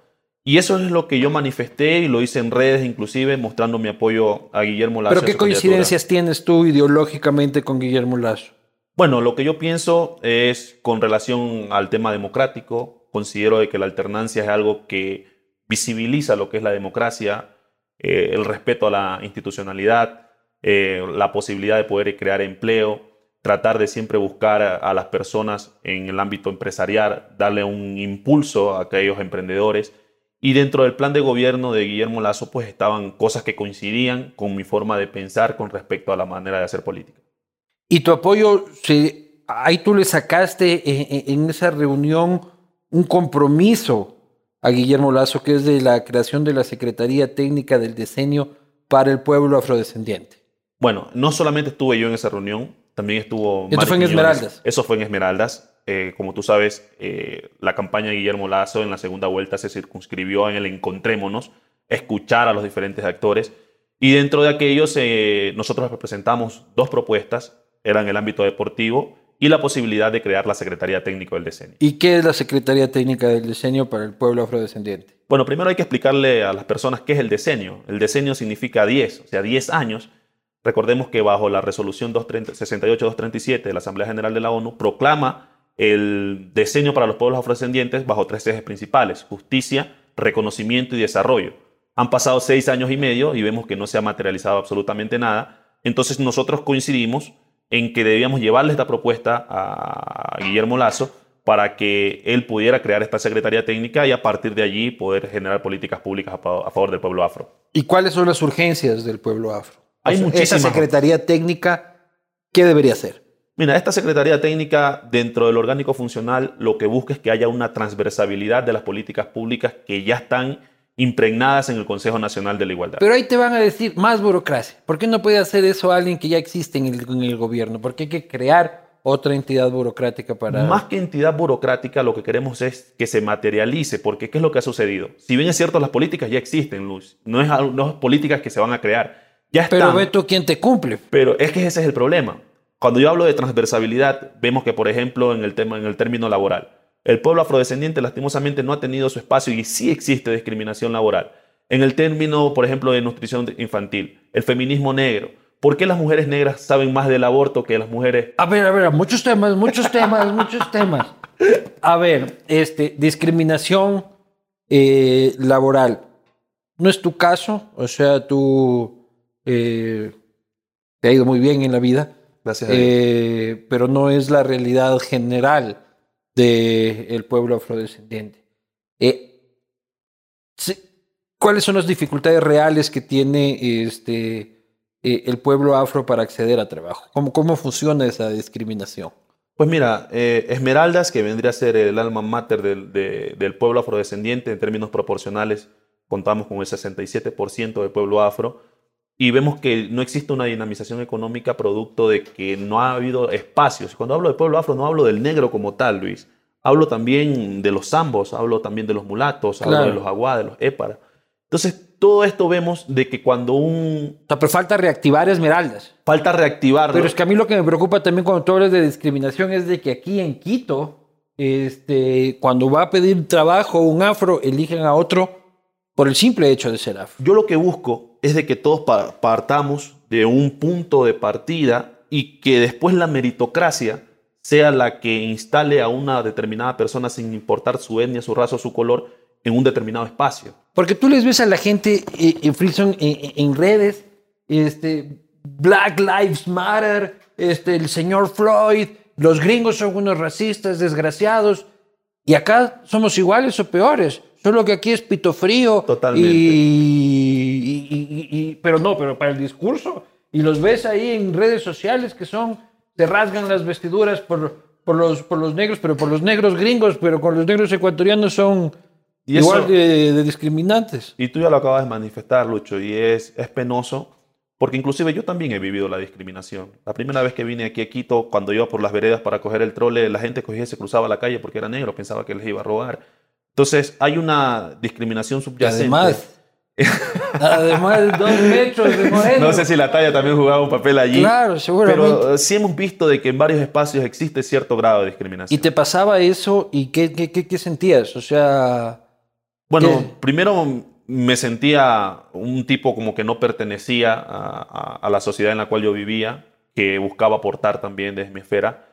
Y eso es lo que yo manifesté y lo hice en redes, inclusive mostrando mi apoyo a Guillermo Lazo. Pero ¿qué coincidencias tienes tú ideológicamente con Guillermo Lazo? Bueno, lo que yo pienso es con relación al tema democrático. Considero de que la alternancia es algo que visibiliza lo que es la democracia, eh, el respeto a la institucionalidad, eh, la posibilidad de poder crear empleo, tratar de siempre buscar a, a las personas en el ámbito empresarial, darle un impulso a aquellos emprendedores. Y dentro del plan de gobierno de Guillermo Lazo, pues estaban cosas que coincidían con mi forma de pensar con respecto a la manera de hacer política. Y tu apoyo, se- ahí tú le sacaste en, en- en esa reunión un compromiso a Guillermo Lazo, que es de la creación de la Secretaría Técnica del Diseño para el Pueblo Afrodescendiente. Bueno, no solamente estuve yo en esa reunión, también estuvo... Esto Mari fue en Quiñones. Esmeraldas. Eso fue en Esmeraldas. Eh, como tú sabes, eh, la campaña de Guillermo Lazo en la segunda vuelta se circunscribió en el encontrémonos, escuchar a los diferentes actores. Y dentro de aquellos, eh, nosotros representamos dos propuestas, eran el ámbito deportivo y la posibilidad de crear la Secretaría Técnica del Diseño. ¿Y qué es la Secretaría Técnica del Diseño para el Pueblo Afrodescendiente? Bueno, primero hay que explicarle a las personas qué es el decenio. El decenio significa 10, o sea, 10 años. Recordemos que bajo la resolución 230 68-237 de la Asamblea General de la ONU proclama el decenio para los pueblos afrodescendientes bajo tres ejes principales, justicia, reconocimiento y desarrollo. Han pasado seis años y medio y vemos que no se ha materializado absolutamente nada. Entonces nosotros coincidimos en que debíamos llevarle esta propuesta a Guillermo Lazo para que él pudiera crear esta Secretaría Técnica y a partir de allí poder generar políticas públicas a favor del pueblo afro. ¿Y cuáles son las urgencias del pueblo afro? Hay O sea, muchísimas. Esa Secretaría Técnica, ¿qué debería hacer? Mira, esta Secretaría Técnica dentro del orgánico funcional lo que busca es que haya una transversabilidad de las políticas públicas que ya están impregnadas en el Consejo Nacional de la Igualdad. Pero ahí te van a decir más burocracia. ¿Por qué no puede hacer eso alguien que ya existe en el, en el gobierno? Porque hay que crear otra entidad burocrática para... Más que entidad burocrática, lo que queremos es que se materialice, porque ¿qué es lo que ha sucedido? Si bien es cierto, las políticas ya existen, Luz. No es, no es políticas que se van a crear. Ya están, Pero ve tú quién te cumple. Pero es que ese es el problema. Cuando yo hablo de transversalidad, vemos que, por ejemplo, en el, tema, en el término laboral, el pueblo afrodescendiente lastimosamente no ha tenido su espacio y sí existe discriminación laboral. En el término, por ejemplo, de nutrición infantil, el feminismo negro. ¿Por qué las mujeres negras saben más del aborto que las mujeres? A ver, a ver, muchos temas, muchos temas, muchos temas. A ver, este, discriminación eh, laboral. No es tu caso, o sea, tú eh, te ha ido muy bien en la vida. Gracias. Eh, pero no es la realidad general del pueblo afrodescendiente. Eh, ¿Cuáles son las dificultades reales que tiene este, eh, el pueblo afro para acceder a trabajo? ¿Cómo, cómo funciona esa discriminación? Pues mira, eh, Esmeraldas, que vendría a ser el alma mater del, de, del pueblo afrodescendiente en términos proporcionales, contamos con el 67% del pueblo afro, y vemos que no existe una dinamización económica producto de que no ha habido espacios. Cuando hablo del pueblo afro no hablo del negro como tal, Luis. Hablo también de los zambos, hablo también de los mulatos, hablo Claro. de los aguá, de los épara. Entonces, todo esto vemos de que cuando un... O sea, pero falta reactivar Esmeraldas. Falta reactivarlo. Pero es que a mí lo que me preocupa también cuando tú hablas de discriminación es de que aquí en Quito, este, cuando va a pedir trabajo un afro, eligen a otro por el simple hecho de ser afro. Yo lo que busco es de que todos pa- partamos de un punto de partida y que después la meritocracia sea la que instale a una determinada persona sin importar su etnia, su raza o su color en un determinado espacio. Porque tú les ves a la gente eh, en Freeson en, en redes, este, Black Lives Matter, este, el señor Floyd, los gringos son unos racistas desgraciados, y acá somos iguales o peores. Solo que aquí es pito frío. Totalmente. Y, y- y- y- pero no, pero para el discurso. Y los ves ahí en redes sociales que son, se rasgan las vestiduras por, por, los, por los negros, pero por los negros gringos, pero con los negros ecuatorianos son Y igual eso- de, de discriminantes. Y tú ya lo acabas de manifestar, Lucho, y es, es penoso porque inclusive yo también he vivido la discriminación. La primera vez que vine aquí a Quito, cuando iba por las veredas para coger el trole, la gente cogía y se cruzaba la calle porque era negro, pensaba que les iba a robar. Entonces hay una discriminación subyacente. además, además, dos metros de. No sé si la talla también jugaba un papel allí. Claro, seguramente. Pero eh, sí hemos visto de que en varios espacios existe cierto grado de discriminación. ¿Y te pasaba eso y qué, qué, qué, qué sentías? O sea, Bueno, primero me sentía un tipo como que no pertenecía a, a- a la sociedad en la cual yo vivía, que buscaba aportar también desde mi esfera.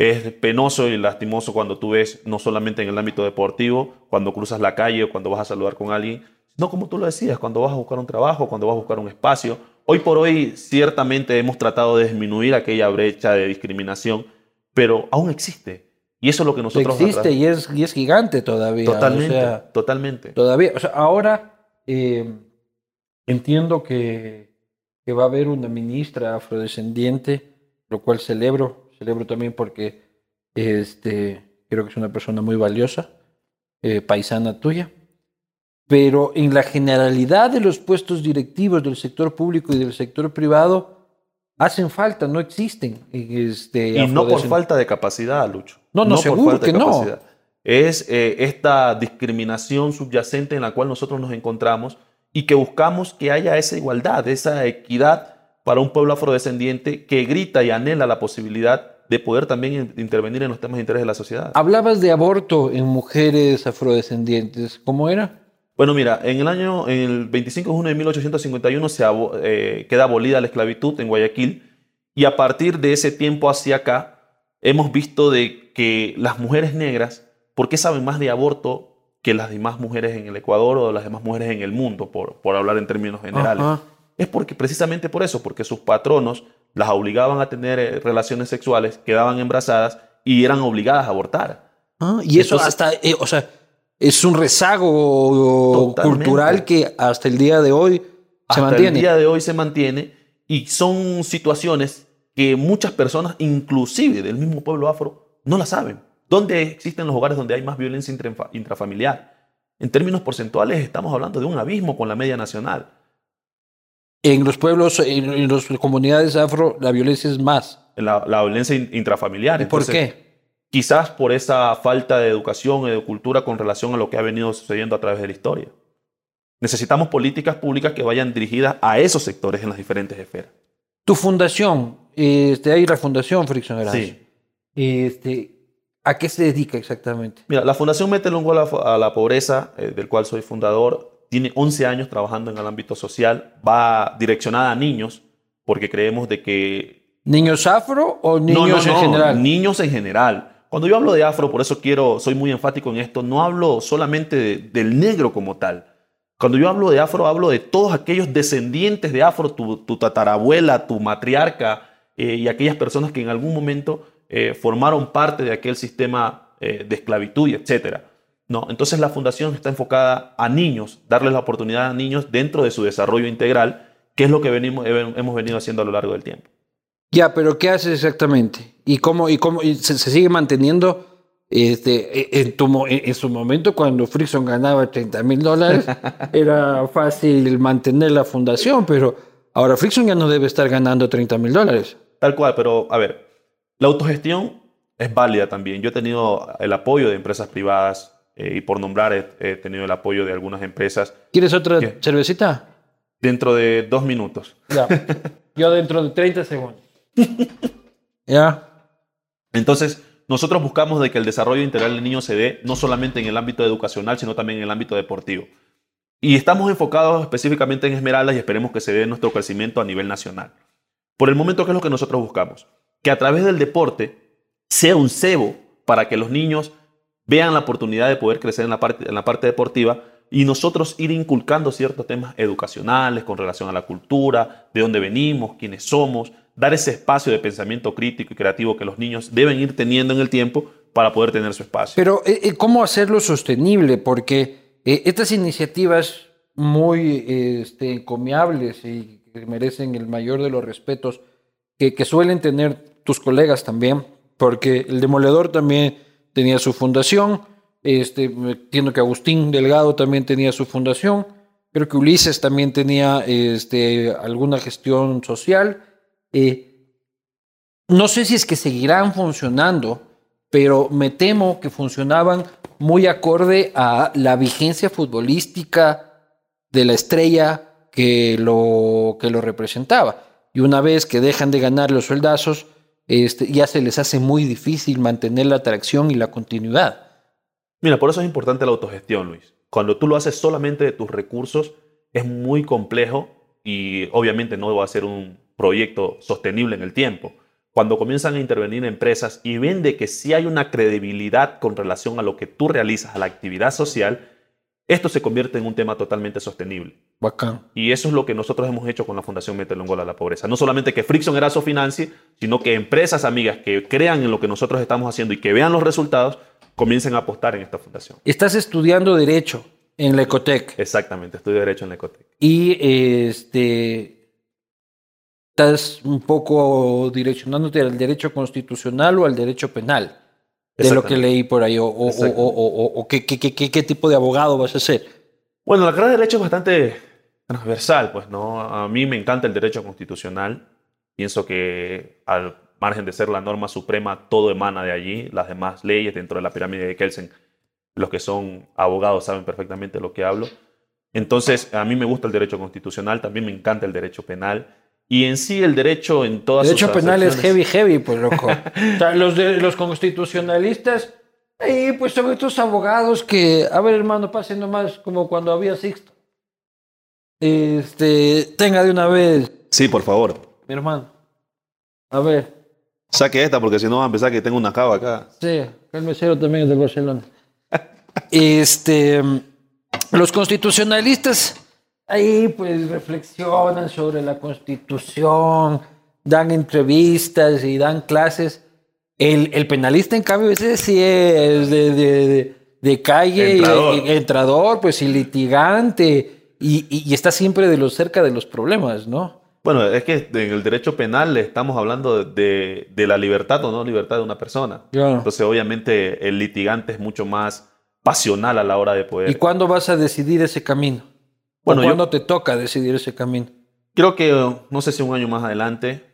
Es penoso y lastimoso cuando tú ves, no solamente en el ámbito deportivo, cuando cruzas la calle o cuando vas a saludar con alguien, sino como tú lo decías, cuando vas a buscar un trabajo, cuando vas a buscar un espacio. Hoy por hoy, ciertamente hemos tratado de disminuir aquella brecha de discriminación, pero aún existe. Y eso es lo que nosotros... existe y es, y es gigante todavía. Totalmente, O sea, totalmente. todavía. O sea, ahora eh, entiendo que, que va a haber una ministra afrodescendiente, lo cual celebro. Celebro también porque este, creo que es una persona muy valiosa, eh, paisana tuya. Pero en la generalidad de los puestos directivos del sector público y del sector privado, hacen falta, no existen. Este, Y no por falta de capacidad, Lucho. No, no, seguro falta de que no. Es eh, esta discriminación subyacente en la cual nosotros nos encontramos y que buscamos que haya esa igualdad, esa equidad para un pueblo afrodescendiente que grita y anhela la posibilidad de poder también in- intervenir en los temas de interés de la sociedad. Hablabas de aborto en mujeres afrodescendientes. ¿Cómo era? Bueno, mira, en el año, en el 25 de junio de 1851 se eh, queda abolida la esclavitud en Guayaquil y a partir de ese tiempo hacia acá hemos visto de que las mujeres negras, ¿por qué saben más de aborto que las demás mujeres en el Ecuador o las demás mujeres en el mundo, por, por hablar en términos generales? Ajá. Es porque precisamente por eso, porque sus patronos las obligaban a tener eh, relaciones sexuales, quedaban embarazadas y eran obligadas a abortar. Ah, y eso Entonces- hasta, eh, o sea, es un rezago Totalmente. cultural que hasta el día de hoy se hasta mantiene. el día de hoy se mantiene y son situaciones que muchas personas, inclusive del mismo pueblo afro, no la saben. ¿Dónde existen los hogares donde hay más violencia intrafa- intrafamiliar? En términos porcentuales estamos hablando de un abismo con la media nacional. En los pueblos, en, en las comunidades afro, la violencia es más. La, la violencia in- intrafamiliar. ¿Y por Entonces, qué? Quizás por esa falta de educación y de cultura con relación a lo que ha venido sucediendo a través de la historia. Necesitamos políticas públicas que vayan dirigidas a esos sectores en las diferentes esferas. Tu fundación, este, hay la fundación Erasmus. Sí. Este, ¿A qué se dedica exactamente? Mira, la Fundación Métele un Gol a, a la Pobreza, eh, del cual soy fundador, tiene 11 años trabajando en el ámbito social, va direccionada a niños, porque creemos de que... ¿Niños afro o niños no, en no, general? Niños en general. Cuando yo hablo de afro, por eso quiero, soy muy enfático en esto, no hablo solamente de- del negro como tal. Cuando yo hablo de afro, hablo de todos aquellos descendientes de afro, tu, tu tatarabuela, tu matriarca eh, y aquellas personas que en algún momento eh, formaron parte de aquel sistema eh, de esclavitud etcétera. ¿No? Entonces la fundación está enfocada a niños, darles la oportunidad a niños dentro de su desarrollo integral, que es lo que venimos, hemos venido haciendo a lo largo del tiempo. Ya, pero ¿qué haces exactamente? ¿Y cómo, y cómo y se, se sigue manteniendo? Este, e- en, tu, en en su momento, cuando Frickson ganaba 30 mil dólares, era fácil mantener la fundación, pero ahora Frickson ya no debe estar ganando 30 mil dólares. Tal cual, pero a ver, la autogestión es válida también. Yo he tenido el apoyo de empresas privadas eh, y por nombrar he, he tenido el apoyo de algunas empresas ¿Quieres otra ¿Qué? cervecita? dentro de dos minutos. Ya. Yo dentro de 30 segundos. ya. Entonces, nosotros buscamos de que el desarrollo integral del niño se dé no solamente en el ámbito educacional, sino también en el ámbito deportivo. Y estamos enfocados específicamente en Esmeraldas y esperemos que se dé nuestro crecimiento a nivel nacional. Por el momento, ¿qué es lo que nosotros buscamos? Que a través del deporte sea un cebo para que los niños vean la oportunidad de poder crecer en la parte, en la parte deportiva y nosotros ir inculcando ciertos temas educacionales con relación a la cultura, de dónde venimos, quiénes somos, dar ese espacio de pensamiento crítico y creativo que los niños deben ir teniendo en el tiempo para poder tener su espacio. Pero, eh, eh, ¿cómo hacerlo sostenible? Porque eh, estas iniciativas muy este, encomiables y que merecen el mayor de los respetos que, que suelen tener tus colegas también, porque el Demoledor también tenía su fundación, este, entiendo que Agustín Delgado también tenía su fundación, creo que Ulises también tenía este, alguna gestión social. eh, no sé si es que seguirán funcionando, pero me temo que funcionaban muy acorde a la vigencia futbolística de la estrella que lo, que lo representaba. Y una vez que dejan de ganar los soldazos, este, ya se les hace muy difícil mantener la atracción y la continuidad. Mira, por eso es importante la autogestión, Luis. Cuando tú lo haces solamente de tus recursos, es muy complejo y obviamente no va a ser un proyecto sostenible en el tiempo. Cuando comienzan a intervenir empresas y ven de que sí hay una credibilidad con relación a lo que tú realizas, a la actividad social, esto se convierte en un tema totalmente sostenible. Bacán. Y eso es lo que nosotros hemos hecho con la Fundación Métele un Gol a la Pobreza. No solamente que Frickson Eraso financie, sino que empresas amigas que crean en lo que nosotros estamos haciendo y que vean los resultados, comiencen a apostar en esta fundación. Estás estudiando Derecho en la Ecotec Exactamente, estudio Derecho en la Ecotec. y este, estás un poco direccionándote al derecho constitucional o al derecho penal, de lo que leí por ahí, o, o- o- qué- qué- qué- qué tipo de abogado vas a ser. Bueno, la carrera de Derecho es bastante transversal, pues, ¿no? A mí me encanta el derecho constitucional. Pienso que al margen de ser la norma suprema, todo emana de allí. Las demás leyes dentro de la pirámide de Kelsen, los que son abogados saben perfectamente de lo que hablo. Entonces, a mí me gusta el derecho constitucional, también me encanta el derecho penal. Y en sí el derecho en todas Derecho sus penal es heavy, heavy, pues loco. O sea, los, de, los constitucionalistas, ahí pues son estos abogados que, a ver hermano, pasen nomás como cuando había Sixto. Este, tenga de una vez, Sí, por favor. mi hermano. A ver, Saque esta porque si no va a empezar que tengo una cava acá. sí, el mesero también es del Barcelona. Este, los constitucionalistas ahí pues reflexionan sobre la constitución, dan entrevistas y dan clases. El, el penalista, en cambio, ese sí es de, de- de- de calle, Entrador. y- entrador, pues y litigante, y, y- y está siempre de lo cerca de los problemas, ¿no? Bueno, es que en el derecho penal estamos hablando de, de la libertad o no libertad de una persona. Claro. Entonces, obviamente, el litigante es mucho más pasional a la hora de poder. ¿Y cuándo vas a decidir ese camino? Bueno, ¿O yo- cuándo te toca decidir ese camino? Creo que, no sé si un año más adelante,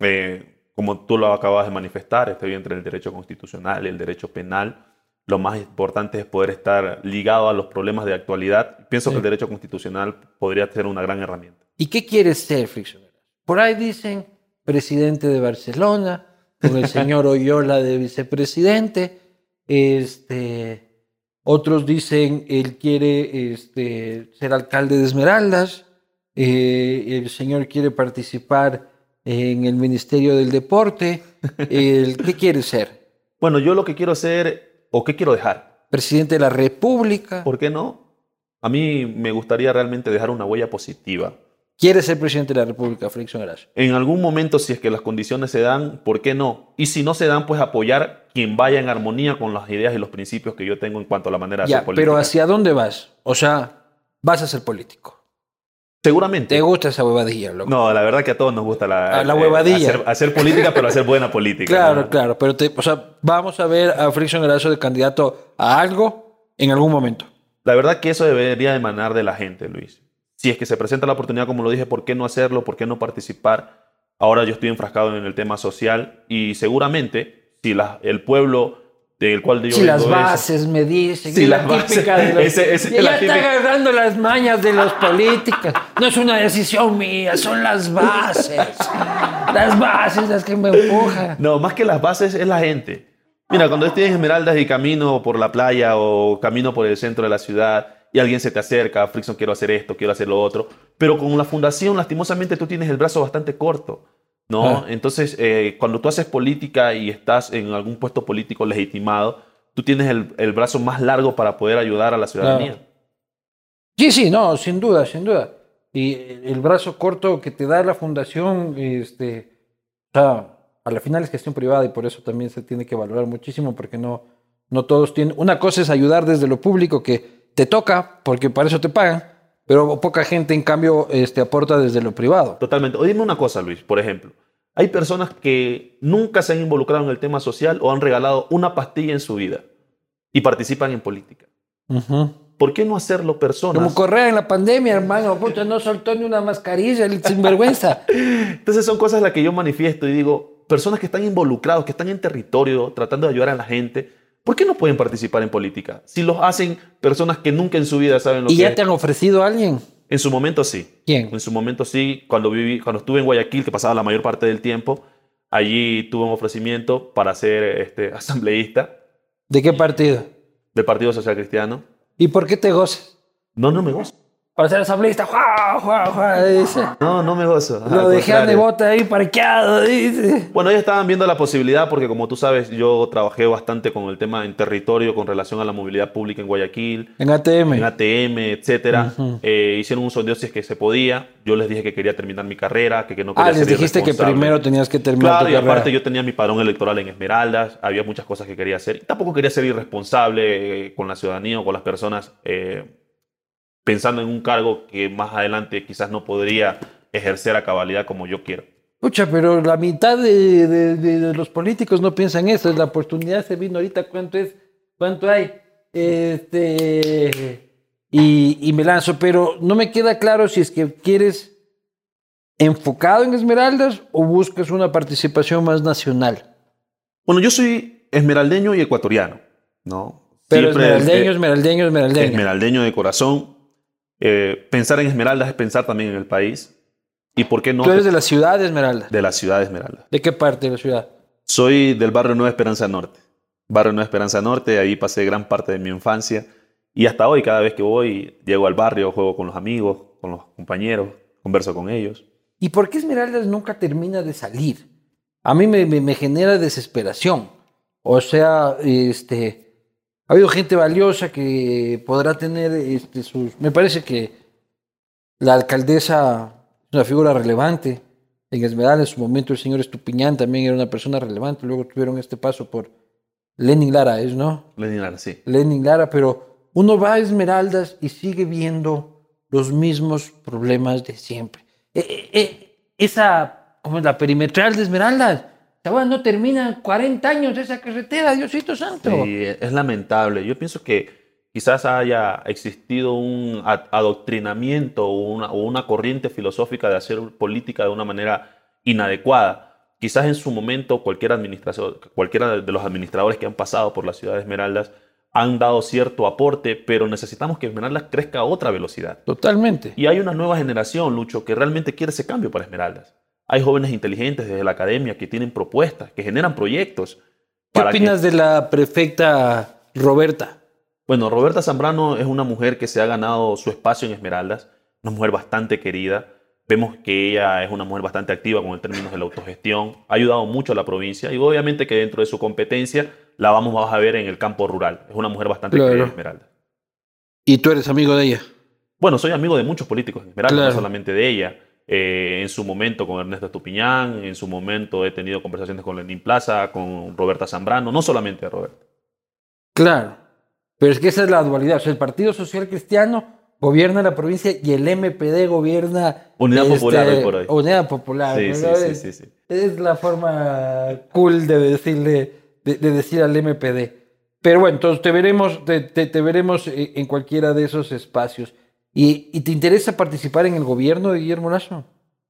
eh, como tú lo acabas de manifestar, estoy entre el derecho constitucional y el derecho penal. Lo más importante es poder estar ligado a los problemas de actualidad. Pienso Sí. que el derecho constitucional podría ser una gran herramienta. ¿Y qué quieres ser, Frickson? Por ahí dicen presidente de Barcelona, con el señor Oyola de vicepresidente. Este, otros dicen él quiere este, ser alcalde de Esmeraldas. eh, el señor quiere participar en el Ministerio del Deporte. El- ¿Qué quiere ser? Bueno, yo lo que quiero hacer, o qué quiero dejar, Presidente de la República. ¿por qué no? A mí me gustaría realmente dejar una huella positiva. Quiere ser presidente de la República, Frickson Erazo. En algún momento, si es que las condiciones se dan, ¿por qué no? Y si no se dan, pues apoyar quien vaya en armonía con las ideas y los principios que yo tengo en cuanto a la manera de Ya, hacer política. pero ¿hacia dónde vas? O sea, vas a ser político. Seguramente. ¿Te gusta esa huevadilla, loco? No, la verdad que a todos nos gusta la, Ah, la eh, huevadilla. hacer, hacer política, pero hacer buena política. claro, ¿no? claro. Pero, te, o sea, vamos a ver a Frickson Erazo de candidato a algo en algún momento. La verdad que eso debería emanar de la gente, Luis. Si es que se presenta la oportunidad, como lo dije, ¿por qué no hacerlo? ¿Por qué no participar? Ahora yo estoy enfrascado en el tema social y seguramente si la- el pueblo del cual yo Si las es- bases me dicen. La las bases. típica de los- Ese- ese es ya la está agarrando las mañas de los políticos. No es una decisión mía, son las bases. Las bases las que me empujan. No, más que las bases es la gente. Mira, cuando estoy en Esmeraldas y camino por la playa o camino por el centro de la ciudad y alguien se te acerca, Frickson, quiero hacer esto, quiero hacer lo otro, pero con la fundación, lastimosamente, tú tienes el brazo bastante corto, ¿no? Ah. Entonces, eh, cuando tú haces política y estás en algún puesto político legitimado, tú tienes el, el brazo más largo para poder ayudar a la ciudadanía. Sí, sí, no, sin duda, sin duda. Y el brazo corto que te da la fundación, este, o sea, a la final es gestión privada y por eso también se tiene que valorar muchísimo porque no, no todos tienen. Una cosa es ayudar desde lo público que te toca porque para eso te pagan, pero poca gente en cambio este, aporta desde lo privado. Totalmente. O dime una cosa, Luis, por ejemplo. Hay personas que nunca se han involucrado en el tema social o han regalado una pastilla en su vida y participan en política. Ujú. ¿Por qué no hacerlo personas? Como Correa en la pandemia, hermano, puta, no soltó ni una mascarilla, el sinvergüenza. Entonces son cosas las que yo manifiesto y digo, personas que están involucrados, que están en territorio tratando de ayudar a la gente, ¿por qué no pueden participar en política? Si los hacen personas que nunca en su vida saben lo ¿Y que ya es. te han ofrecido a alguien? En su momento sí. ¿Quién? En su momento sí, cuando viví, cuando estuve en Guayaquil, que pasaba la mayor parte del tiempo, allí tuve un ofrecimiento para ser este, asambleísta ¿De qué partido? del Partido Social Cristiano. ¿Y por qué te gozas? No, no me gozo. Para ser asambleísta, ¡juá, juá, juá! Dice. No, no me gozo. Lo Al dejé a contrario. Nebota ahí parqueado, dice. Bueno, ellos estaban viendo la posibilidad porque como tú sabes, yo trabajé bastante con el tema en territorio con relación a la movilidad pública en Guayaquil, En ATM. en ATM, etcétera. Ujú. Eh, hicieron un sondeo si es que se podía. Yo les dije que quería terminar mi carrera, que, que no ah, quería les ser dijiste que primero tenías que terminar Claro, tu y carrera. aparte yo tenía mi padrón electoral en Esmeraldas, había muchas cosas que quería hacer. Y tampoco quería ser irresponsable eh, con la ciudadanía o con las personas, eh, pensando en un cargo que más adelante quizás no podría ejercer a cabalidad como yo quiero. Pucha, pero la mitad de, de- de- de los políticos no piensan eso. La oportunidad se vino ahorita. ¿Cuánto es? ¿Cuánto hay? Este. Y, y me lanzo, pero no me queda claro si es que quieres enfocado en Esmeraldas o buscas una participación más nacional. Bueno, yo soy esmeraldeño y ecuatoriano, ¿no? Pero Siempre, esmeraldeño, eh, esmeraldeño, esmeraldeño. esmeraldeño de corazón. Eh, pensar en Esmeraldas es pensar también en el país. ¿Y por qué no? Tú eres de la ciudad de Esmeralda. de la ciudad de Esmeraldas. ¿De qué parte de la ciudad? Soy del barrio Nueva Esperanza Norte. Barrio Nueva Esperanza Norte, ahí pasé gran parte de mi infancia. Y hasta hoy, cada vez que voy, llego al barrio, juego con los amigos, con los compañeros, converso con ellos. ¿Y por qué Esmeraldas nunca termina de salir? A mí me, me- me genera desesperación. O sea, este, ha habido gente valiosa que podrá tener este, sus... Me parece que la alcaldesa es una figura relevante. En Esmeralda, en su momento, el señor Estupiñán también era una persona relevante. Luego tuvieron este paso por Lenin Lara, ¿es no? Lenin Lara, sí. Lenin Lara, pero uno va a Esmeraldas y sigue viendo los mismos problemas de siempre. Eh, eh, eh, esa, como la perimetral de Esmeraldas, chaval, no termina 40 años esa carretera, Diosito Santo. Sí, es lamentable. Yo pienso que, quizás haya existido un adoctrinamiento o una, o una corriente filosófica de hacer política de una manera inadecuada. Quizás en su momento cualquier cualquiera de los administradores que han pasado por la ciudad de Esmeraldas han dado cierto aporte, pero necesitamos que Esmeraldas crezca a otra velocidad. Totalmente. Y hay una nueva generación, Lucho, que realmente quiere ese cambio para Esmeraldas. Hay jóvenes inteligentes desde la academia que tienen propuestas, que generan proyectos. ¿Qué opinas de la prefecta Roberta? Bueno, Roberta Zambrano es una mujer que se ha ganado su espacio en Esmeraldas, una mujer bastante querida. Vemos que ella es una mujer bastante activa con el términos de la autogestión, ha ayudado mucho a la provincia y obviamente que dentro de su competencia la vamos a ver en el campo rural. Es una mujer bastante querida en Esmeraldas. ¿Y tú eres amigo de ella? Bueno, soy amigo de muchos políticos en Esmeraldas, no solamente de ella. Eh, en su momento con Ernesto Estupiñán, en su momento he tenido conversaciones con Lenín Plaza, con Roberta Zambrano, no solamente de Roberta. Claro, pero es que esa es la dualidad. O sea, el Partido Social Cristiano gobierna la provincia y el MPD gobierna... Unidad Popular hoy por hoy. Unidad Popular. Sí, sí, sí, sí, Es la forma cool de decirle, de, decir al MPD. Pero bueno, entonces te veremos, te, te, veremos en cualquiera de esos espacios. ¿Y, ¿Y, te interesa participar en el gobierno de Guillermo Lazo?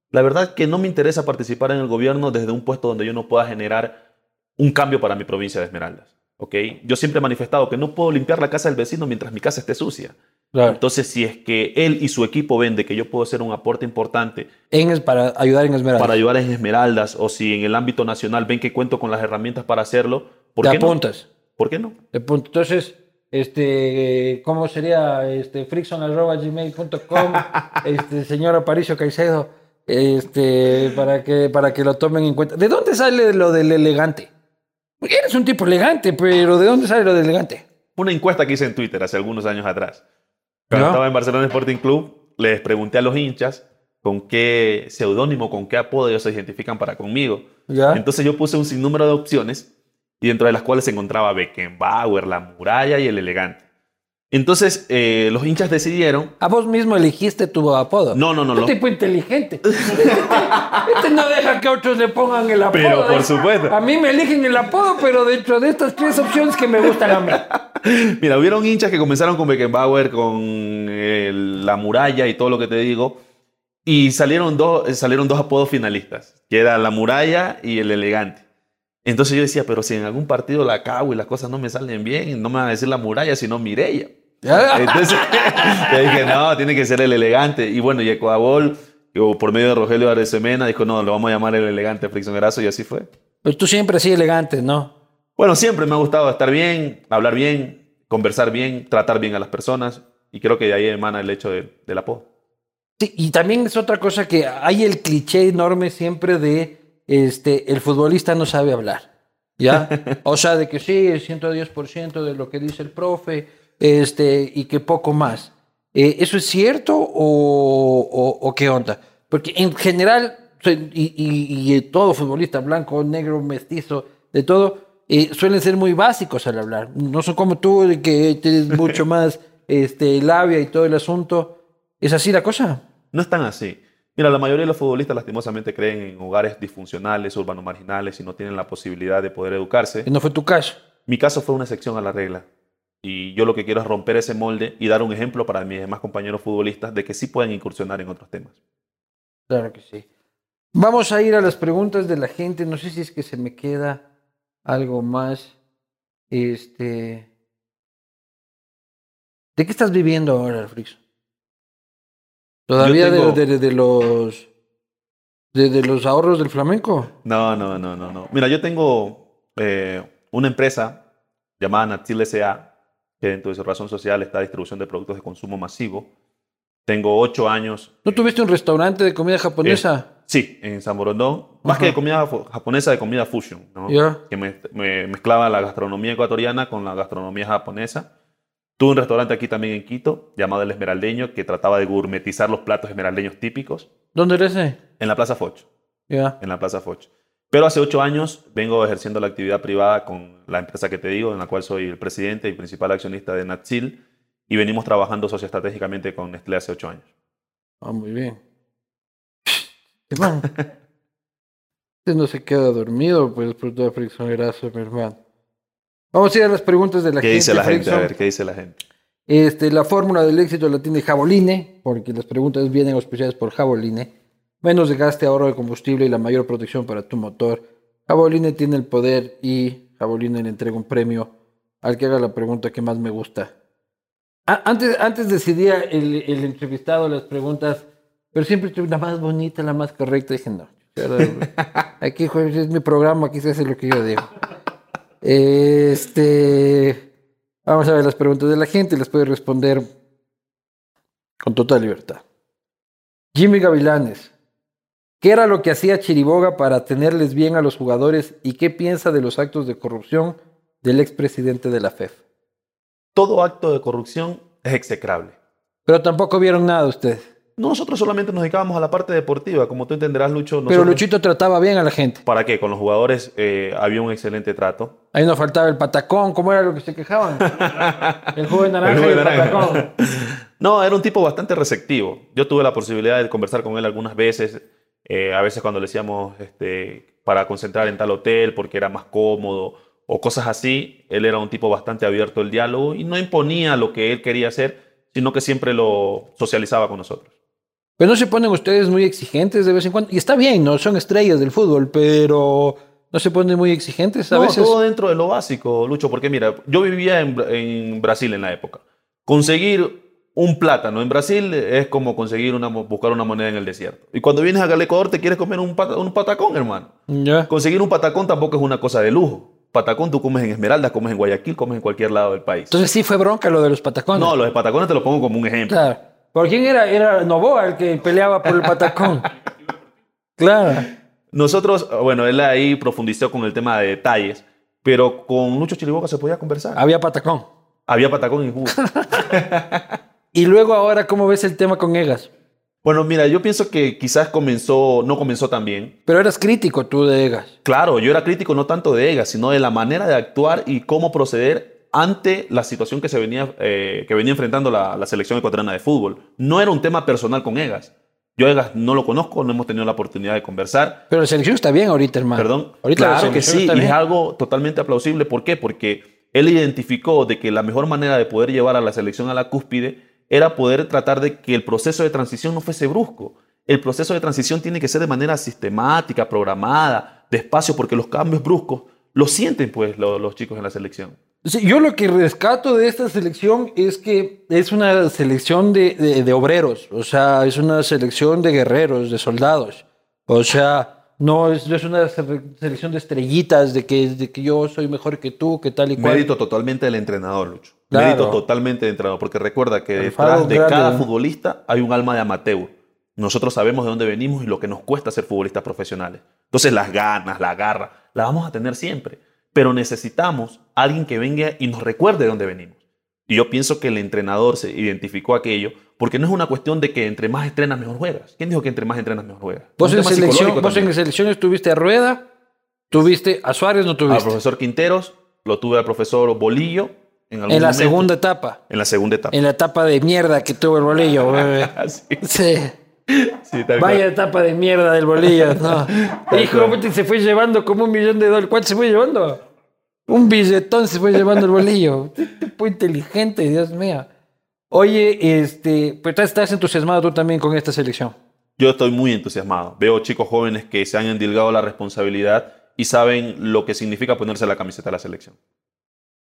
La verdad que no me interesa participar en el gobierno desde un puesto donde yo no pueda generar un cambio para mi provincia de Esmeraldas. ¿okay? Yo siempre he manifestado que no puedo limpiar la casa del vecino mientras mi casa esté sucia. Entonces, si es que él y su equipo ven de que yo puedo hacer un aporte importante en, para ayudar en Esmeraldas. Para ayudar en Esmeraldas, o si en el ámbito nacional ven que cuento con las herramientas para hacerlo, ¿por qué apuntas? No? ¿Por qué no? Entonces, este, ¿cómo sería? Este, frickson.gmail.com, este, señor Aparicio Caicedo, este, para que, para que lo tomen en cuenta. ¿De dónde sale lo del elegante? Eres un tipo elegante, pero ¿de dónde sale lo de elegante? Una encuesta que hice en Twitter hace algunos años atrás. Cuando estaba en Barcelona Sporting Club, les pregunté a los hinchas con qué seudónimo, con qué apodo ellos se identifican para conmigo. Entonces yo puse un sinnúmero de opciones y dentro de las cuales se encontraba Beckenbauer, La Muralla y El Elegante. Entonces, eh, los hinchas decidieron. ¿A vos mismo elegiste tu apodo? No, no, no. Un tipo inteligente. este no deja que otros le pongan el apodo. Pero por supuesto. A mí me eligen el apodo, pero dentro de estas tres opciones que me gustan a mí. Mira, hubieron hinchas que comenzaron con Beckenbauer, con la muralla y todo lo que te digo. Y salieron dos, salieron dos apodos finalistas, que era la muralla y el elegante. Entonces yo decía, pero si en algún partido la cago y las cosas no me salen bien, no me van a decir la muralla, sino Mireya. Entonces yo dije, no, tiene que ser el elegante. Y bueno, y Ecuador, por medio de Rogelio Aresemena, dijo, no, lo vamos a llamar el elegante Friccionerazo y así fue. Pero tú siempre así elegante, ¿no? Bueno, siempre me ha gustado estar bien, hablar bien, conversar bien, tratar bien a las personas. Y creo que de ahí emana el hecho de, del apodo. Sí, y también es otra cosa que hay el cliché enorme siempre de este, el futbolista no sabe hablar. ¿Ya? O sea, de que sí, 110% de lo que dice el profe, este, y que poco más. Eh, ¿Eso es cierto o, qué onda? Porque en general, y, todo futbolista, blanco, negro, mestizo, de todo, eh, suelen ser muy básicos al hablar. No son como tú, de que tienes mucho más este, labia y todo el asunto. ¿Es así la cosa? No es tan así. Mira, la mayoría de los futbolistas lastimosamente creen en hogares disfuncionales, urbanos marginales y no tienen la posibilidad de poder educarse. ¿Y no fue tu caso? Mi caso fue una excepción a la regla. Y yo lo que quiero es romper ese molde y dar un ejemplo para mis demás compañeros futbolistas de que sí pueden incursionar en otros temas. Claro que sí. Vamos a ir a las preguntas de la gente. No sé si es que se me queda algo más. Este. ¿De qué estás viviendo ahora, Frixo? ¿Todavía de, los de, los ahorros del flamenco? No, no, no, no, no. Mira, yo tengo eh, una empresa llamada Natil S.A., que dentro de su razón social está distribución de productos de consumo masivo. Tengo ocho años. ¿No tuviste un restaurante de comida japonesa? Eh, sí, en San Borondón. Más que de comida japonesa, de comida fusion, ¿no? Que me, mezclaba la gastronomía ecuatoriana con la gastronomía japonesa. Tuve un restaurante aquí también en Quito, llamado El Esmeraldeño, que trataba de gourmetizar los platos esmeraldeños típicos. ¿Dónde eres? En la Plaza Foch. Ya. En la Plaza Foch. Pero hace ocho años vengo ejerciendo la actividad privada con la empresa que te digo, en la cual soy el presidente y principal accionista de Natsil, y venimos trabajando socioestratégicamente con Nestlé hace ocho años. Ah, muy bien. Usted no se queda dormido, pues, por toda fricción graso, mi hermano. Vamos a ir a las preguntas de la gente. ¿Qué dice la gente? A ver, ¿qué dice la gente? Este, la fórmula del éxito la tiene Jaboline, porque las preguntas vienen auspiciadas por Jaboline. Menos desgaste, ahorro de combustible y la mayor protección para tu motor. Jaboline tiene el poder y Jaboline le entrega un premio al que haga la pregunta que más me gusta. antes, antes decidía el, el entrevistado las preguntas, pero siempre tuve la más bonita, la más correcta. Dije, no, aquí es mi programa, aquí se hace lo que yo digo. Este, vamos a ver las preguntas de la gente, les puede responder con total libertad. Jimmy Gavilanes, ¿qué era lo que hacía Chiriboga para tenerles bien a los jugadores y qué piensa de los actos de corrupción del expresidente de la FEF? Todo acto de corrupción es execrable. Pero tampoco vieron nada ustedes. Nosotros solamente nos dedicábamos a la parte deportiva, como tú entenderás, Lucho. Pero Luchito trataba bien a la gente. ¿Para qué? Con los jugadores eh, había un excelente trato. Ahí nos faltaba el patacón, ¿cómo era lo que se quejaban? el joven naranja y el patacón. No, era un tipo bastante receptivo. Yo tuve la posibilidad de conversar con él algunas veces, eh, a veces cuando le decíamos este, para concentrar en tal hotel porque era más cómodo o cosas así. Él era un tipo bastante abierto al diálogo y no imponía lo que él quería hacer, sino que siempre lo socializaba con nosotros. Pero no se ponen ustedes muy exigentes de vez en cuando. Y está bien, ¿no? Son estrellas del fútbol, pero no se ponen muy exigentes a no, veces. todo dentro de lo básico, Lucho, porque mira, yo vivía en, Brasil en la época. Conseguir un plátano en Brasil es como conseguir una, buscar una moneda en el desierto. Y cuando vienes al Ecuador te quieres comer un, un patacón, hermano. Conseguir un patacón tampoco es una cosa de lujo. Patacón tú comes en Esmeralda, comes en Guayaquil, comes en cualquier lado del país. Entonces sí fue bronca lo de los patacones. No, los patacones te lo pongo como un ejemplo. Claro. ¿Por quién era? Era Novoa el que peleaba por el patacón. claro. Nosotros, bueno, él ahí profundizó con el tema de detalles, pero con Lucho Chiriboca se podía conversar. Había patacón. Había patacón y jugo. y luego ahora, ¿cómo ves el tema con Egas? Bueno, mira, yo pienso que quizás comenzó, no comenzó tan bien. Pero eras crítico tú de Egas. Claro, yo era crítico no tanto de Egas, sino de la manera de actuar y cómo proceder ante la situación que, se venía, eh, que venía enfrentando la, selección ecuatoriana de fútbol. No era un tema personal con Egas. Yo Egas no lo conozco, no hemos tenido la oportunidad de conversar. Pero la selección está bien ahorita, hermano. Perdón. Ahorita claro que sí, y es algo totalmente aplausible. ¿Por qué? Porque él identificó de que la mejor manera de poder llevar a la selección a la cúspide era poder tratar de que el proceso de transición no fuese brusco. El proceso de transición tiene que ser de manera sistemática, programada, despacio, porque los cambios bruscos los sienten pues los chicos en la selección yo lo que rescato de esta selección es que es una selección de, obreros, o sea, es una selección de guerreros, de soldados. O sea, no es, una selección de estrellitas, de que, de que yo soy mejor que tú, que tal y cual. Mérito totalmente del entrenador, Lucho. Mérito totalmente del entrenador, porque recuerda que detrás de cada futbolista hay un alma de amateur. Nosotros sabemos de dónde venimos y lo que nos cuesta ser futbolistas profesionales. Entonces las ganas, la garra, la vamos a tener siempre pero necesitamos alguien que venga y nos recuerde de dónde venimos. Y yo pienso que el entrenador se identificó aquello, porque no es una cuestión de que entre más entrenas, mejor juegas. ¿Quién dijo que entre más entrenas, mejor juegas? ¿Vos, en selección, ¿vos en selecciones tuviste a Rueda? ¿Tuviste a Suárez? ¿No tuviste? Al profesor Quinteros, lo tuve al profesor Bolillo. En, la segunda etapa. En la segunda etapa. En la etapa de mierda que tuvo el Bolillo. sí. Vaya etapa de mierda del bolillo, no. Hijo, se fue llevando como un millón de dólares. ¿Cuánto se fue llevando? Un billetón se fue llevando el bolillo. Tipo inteligente, Dios mío. Oye, este, pues estás entusiasmado tú también con esta selección. Yo estoy muy entusiasmado. Veo chicos jóvenes que se han endilgado la responsabilidad y saben lo que significa ponerse la camiseta de la selección.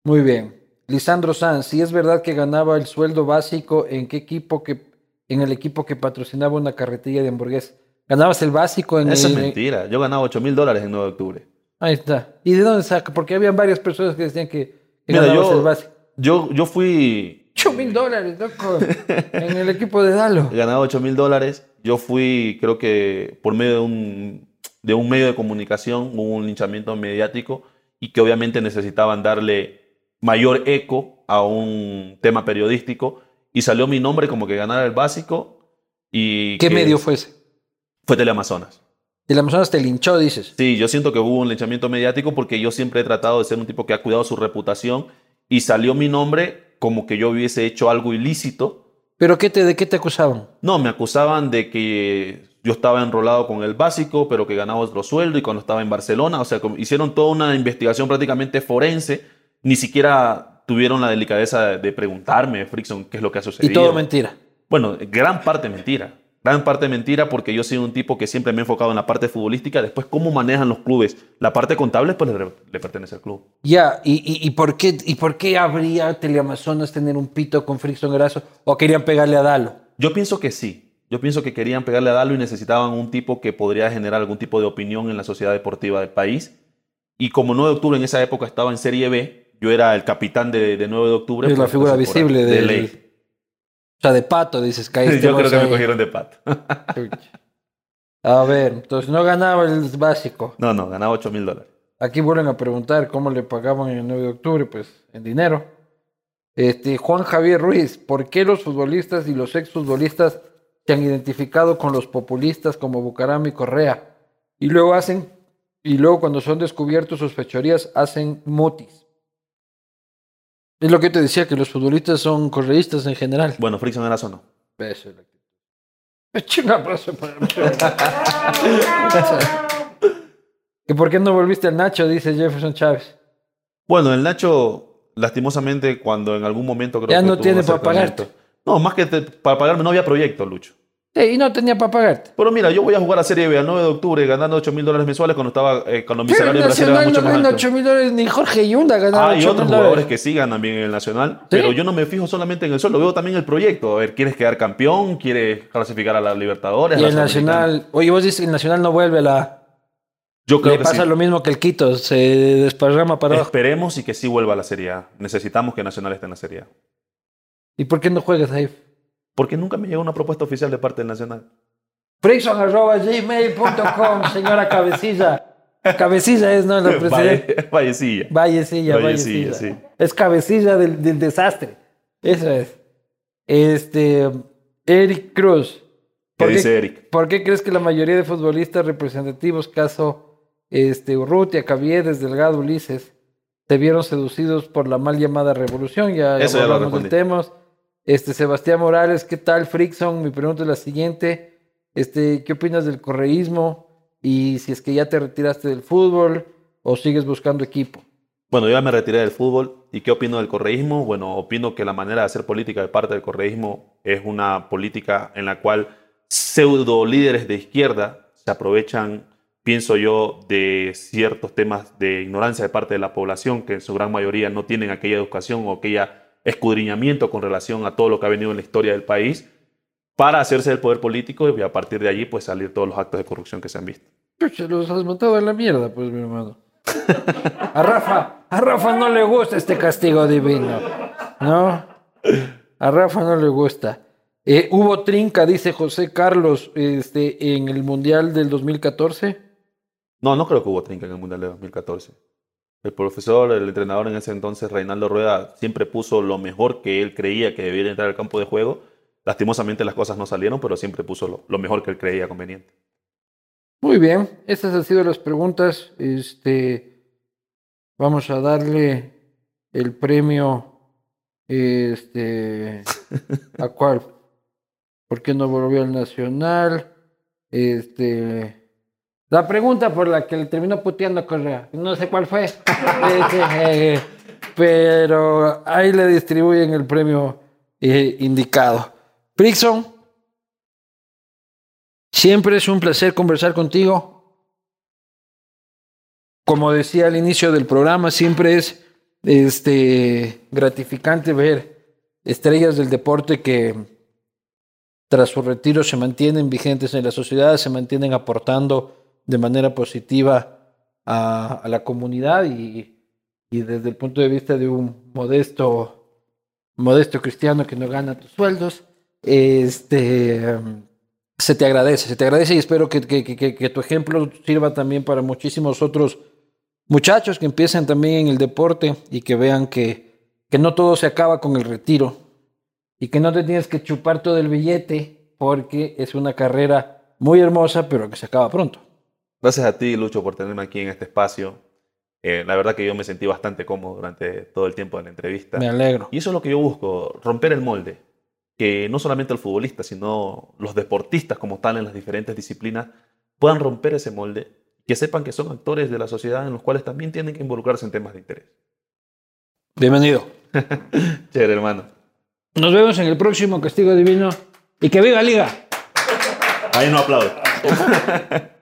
Muy bien. Lisandro Sanz, si es verdad que ganaba el sueldo básico, ¿en qué equipo que en el equipo que patrocinaba una carretilla de hamburguesas? ¿Ganabas el básico en Eso es mentira. Yo ganaba 8 mil dólares en 9 de octubre. Ahí está. ¿Y de dónde saca? Porque había varias personas que decían que, Mira, yo, el básico. Yo, yo fui... 8 mil dólares, loco, en el equipo de Dalo. Ganaba 8 mil dólares. Yo fui, creo que por medio de un, de un medio de comunicación, hubo un linchamiento mediático y que obviamente necesitaban darle mayor eco a un tema periodístico y salió mi nombre como que ganara el básico. Y ¿Qué medio fue ese? Fue Teleamazonas. El Amazonas te linchó, dices. Sí, yo siento que hubo un linchamiento mediático porque yo siempre he tratado de ser un tipo que ha cuidado su reputación y salió mi nombre como que yo hubiese hecho algo ilícito. ¿Pero qué te, de qué te acusaban? No, me acusaban de que yo estaba enrolado con el básico, pero que ganaba otro sueldo y cuando estaba en Barcelona, o sea, hicieron toda una investigación prácticamente forense, ni siquiera tuvieron la delicadeza de preguntarme, Frickson, qué es lo que ha sucedido. Y todo mentira. Bueno, gran parte mentira. Gran parte mentira porque yo soy un tipo que siempre me he enfocado en la parte futbolística. Después, cómo manejan los clubes. La parte contable, pues le, le pertenece al club. Ya, ¿Y, y, y, por qué, ¿y por qué habría Teleamazonas tener un pito con Frickson Grasso? ¿O querían pegarle a Dalo? Yo pienso que sí. Yo pienso que querían pegarle a Dalo y necesitaban un tipo que podría generar algún tipo de opinión en la sociedad deportiva del país. Y como 9 de octubre en esa época estaba en Serie B, yo era el capitán de, de 9 de octubre. Es la figura visible de, de ley. O sea, de pato, dices. Caíste yo creo que ahí. me cogieron de pato. a ver, entonces no ganaba el básico. No, no, ganaba 8 mil dólares. Aquí vuelven a preguntar cómo le pagaban en el 9 de octubre, pues en dinero. Este, Juan Javier Ruiz, ¿por qué los futbolistas y los exfutbolistas se han identificado con los populistas como Bucaram y Correa? Y luego hacen, y luego cuando son descubiertos sus fechorías, hacen motis. Es lo que te decía, que los futbolistas son correístas en general. Bueno, Frickson era eso no. Eso es la actitud. Un abrazo para mí. ¿Y por qué no volviste al Nacho? Dice Jefferson Chávez. Bueno, el Nacho, lastimosamente, cuando en algún momento creo ya que no tiene para pagarte. No, más que te, para pagarme, no había proyecto, Lucho. Sí, y no tenía para pagarte. Pero mira, yo voy a jugar a Serie B el 9 de octubre ganando 8 mil dólares mensuales cuando estaba eh, cuando mi salario en Brasil era mucho no más gana alto. 8 mil dólares, ni Jorge Yunda ganaba Ah, y 8 otros mil jugadores dólares. que sí ganan bien en el Nacional, pero yo no me fijo solamente en el sueldo, veo también el proyecto. A ver, ¿quieres quedar campeón? ¿Quieres clasificar a la Libertadores? Y a el la? Nacional, oye, vos dices el Nacional no vuelve a la... Yo creo Le que pasa sí. lo mismo que el Quito, se desparrama para abajo. Esperemos y que sí vuelva a la Serie A. Necesitamos que Nacional esté en la Serie A. ¿Y por qué no juegas ahí? Porque nunca me llegó una propuesta oficial de parte del Nacional. Frixon.gmail.com, señora Cabecilla. Cabecilla es, ¿no? La presidenta. Valle- Vallecilla. Vallecilla, Vallecilla, Vallecilla. sí. Es cabecilla del, del desastre. Eso es. Este. Eric Cruz. ¿Qué ¿Por dice Eric? ¿Por qué crees que la mayoría de futbolistas representativos, caso este, Urrutia, Caviedes, Delgado, Ulises, se vieron seducidos por la mal llamada revolución? Ya, Eso ya lo hablamos del tema. Este, Sebastián Morales, ¿qué tal, Frickson? Mi pregunta es la siguiente. Este, ¿Qué opinas del correísmo? Y si es que ya te retiraste del fútbol o sigues buscando equipo. Bueno, yo ya me retiré del fútbol. ¿Y qué opino del correísmo? Bueno, opino que la manera de hacer política de parte del correísmo es una política en la cual pseudo líderes de izquierda se aprovechan, pienso yo, de ciertos temas de ignorancia de parte de la población, que en su gran mayoría no tienen aquella educación o aquella escudriñamiento con relación a todo lo que ha venido en la historia del país, para hacerse del poder político y a partir de allí pues salir todos los actos de corrupción que se han visto. Pucha, los has matado a la mierda, pues, mi hermano. A Rafa, a Rafa no le gusta este castigo divino, ¿no? A Rafa no le gusta. Eh, hubo trinca, dice José Carlos, este, en el Mundial del 2014. No, no creo que hubo trinca en el Mundial de 2014. El profesor, el entrenador en ese entonces, Reinaldo Rueda, siempre puso lo mejor que él creía que debía entrar al campo de juego. Lastimosamente las cosas no salieron, pero siempre puso lo, lo mejor que él creía conveniente. Muy bien, estas han sido las preguntas. Este, vamos a darle el premio, este, ¿a cuál? ¿Por qué no volvió al Nacional? Este, la pregunta por la que le terminó puteando Correa, no sé cuál fue, eh, pero ahí le distribuyen el premio eh, indicado. Prixon, Siempre es un placer conversar contigo. Como decía al inicio del programa, siempre es este, gratificante ver estrellas del deporte que tras su retiro se mantienen vigentes en la sociedad, se mantienen aportando de manera positiva a, la comunidad y, desde el punto de vista de un modesto, modesto cristiano que no gana tus sueldos, este se te agradece, se te agradece y espero que, que, que, que, tu ejemplo sirva también para muchísimos otros muchachos que empiecen también en el deporte y que vean que, que no todo se acaba con el retiro y que no te tienes que chupar todo el billete porque es una carrera muy hermosa pero que se acaba pronto. Gracias a ti, Lucho, por tenerme aquí en este espacio. Eh, la verdad que yo me sentí bastante cómodo durante todo el tiempo de la entrevista. Me alegro. Y eso es lo que yo busco, romper el molde que no solamente el futbolista, sino los deportistas como tal en las diferentes disciplinas puedan romper ese molde, que sepan que son actores de la sociedad en los cuales también tienen que involucrarse en temas de interés. Bienvenido. Chévere, hermano. Nos vemos en el próximo Castigo Divino y que viva Liga. Ahí no aplaudo.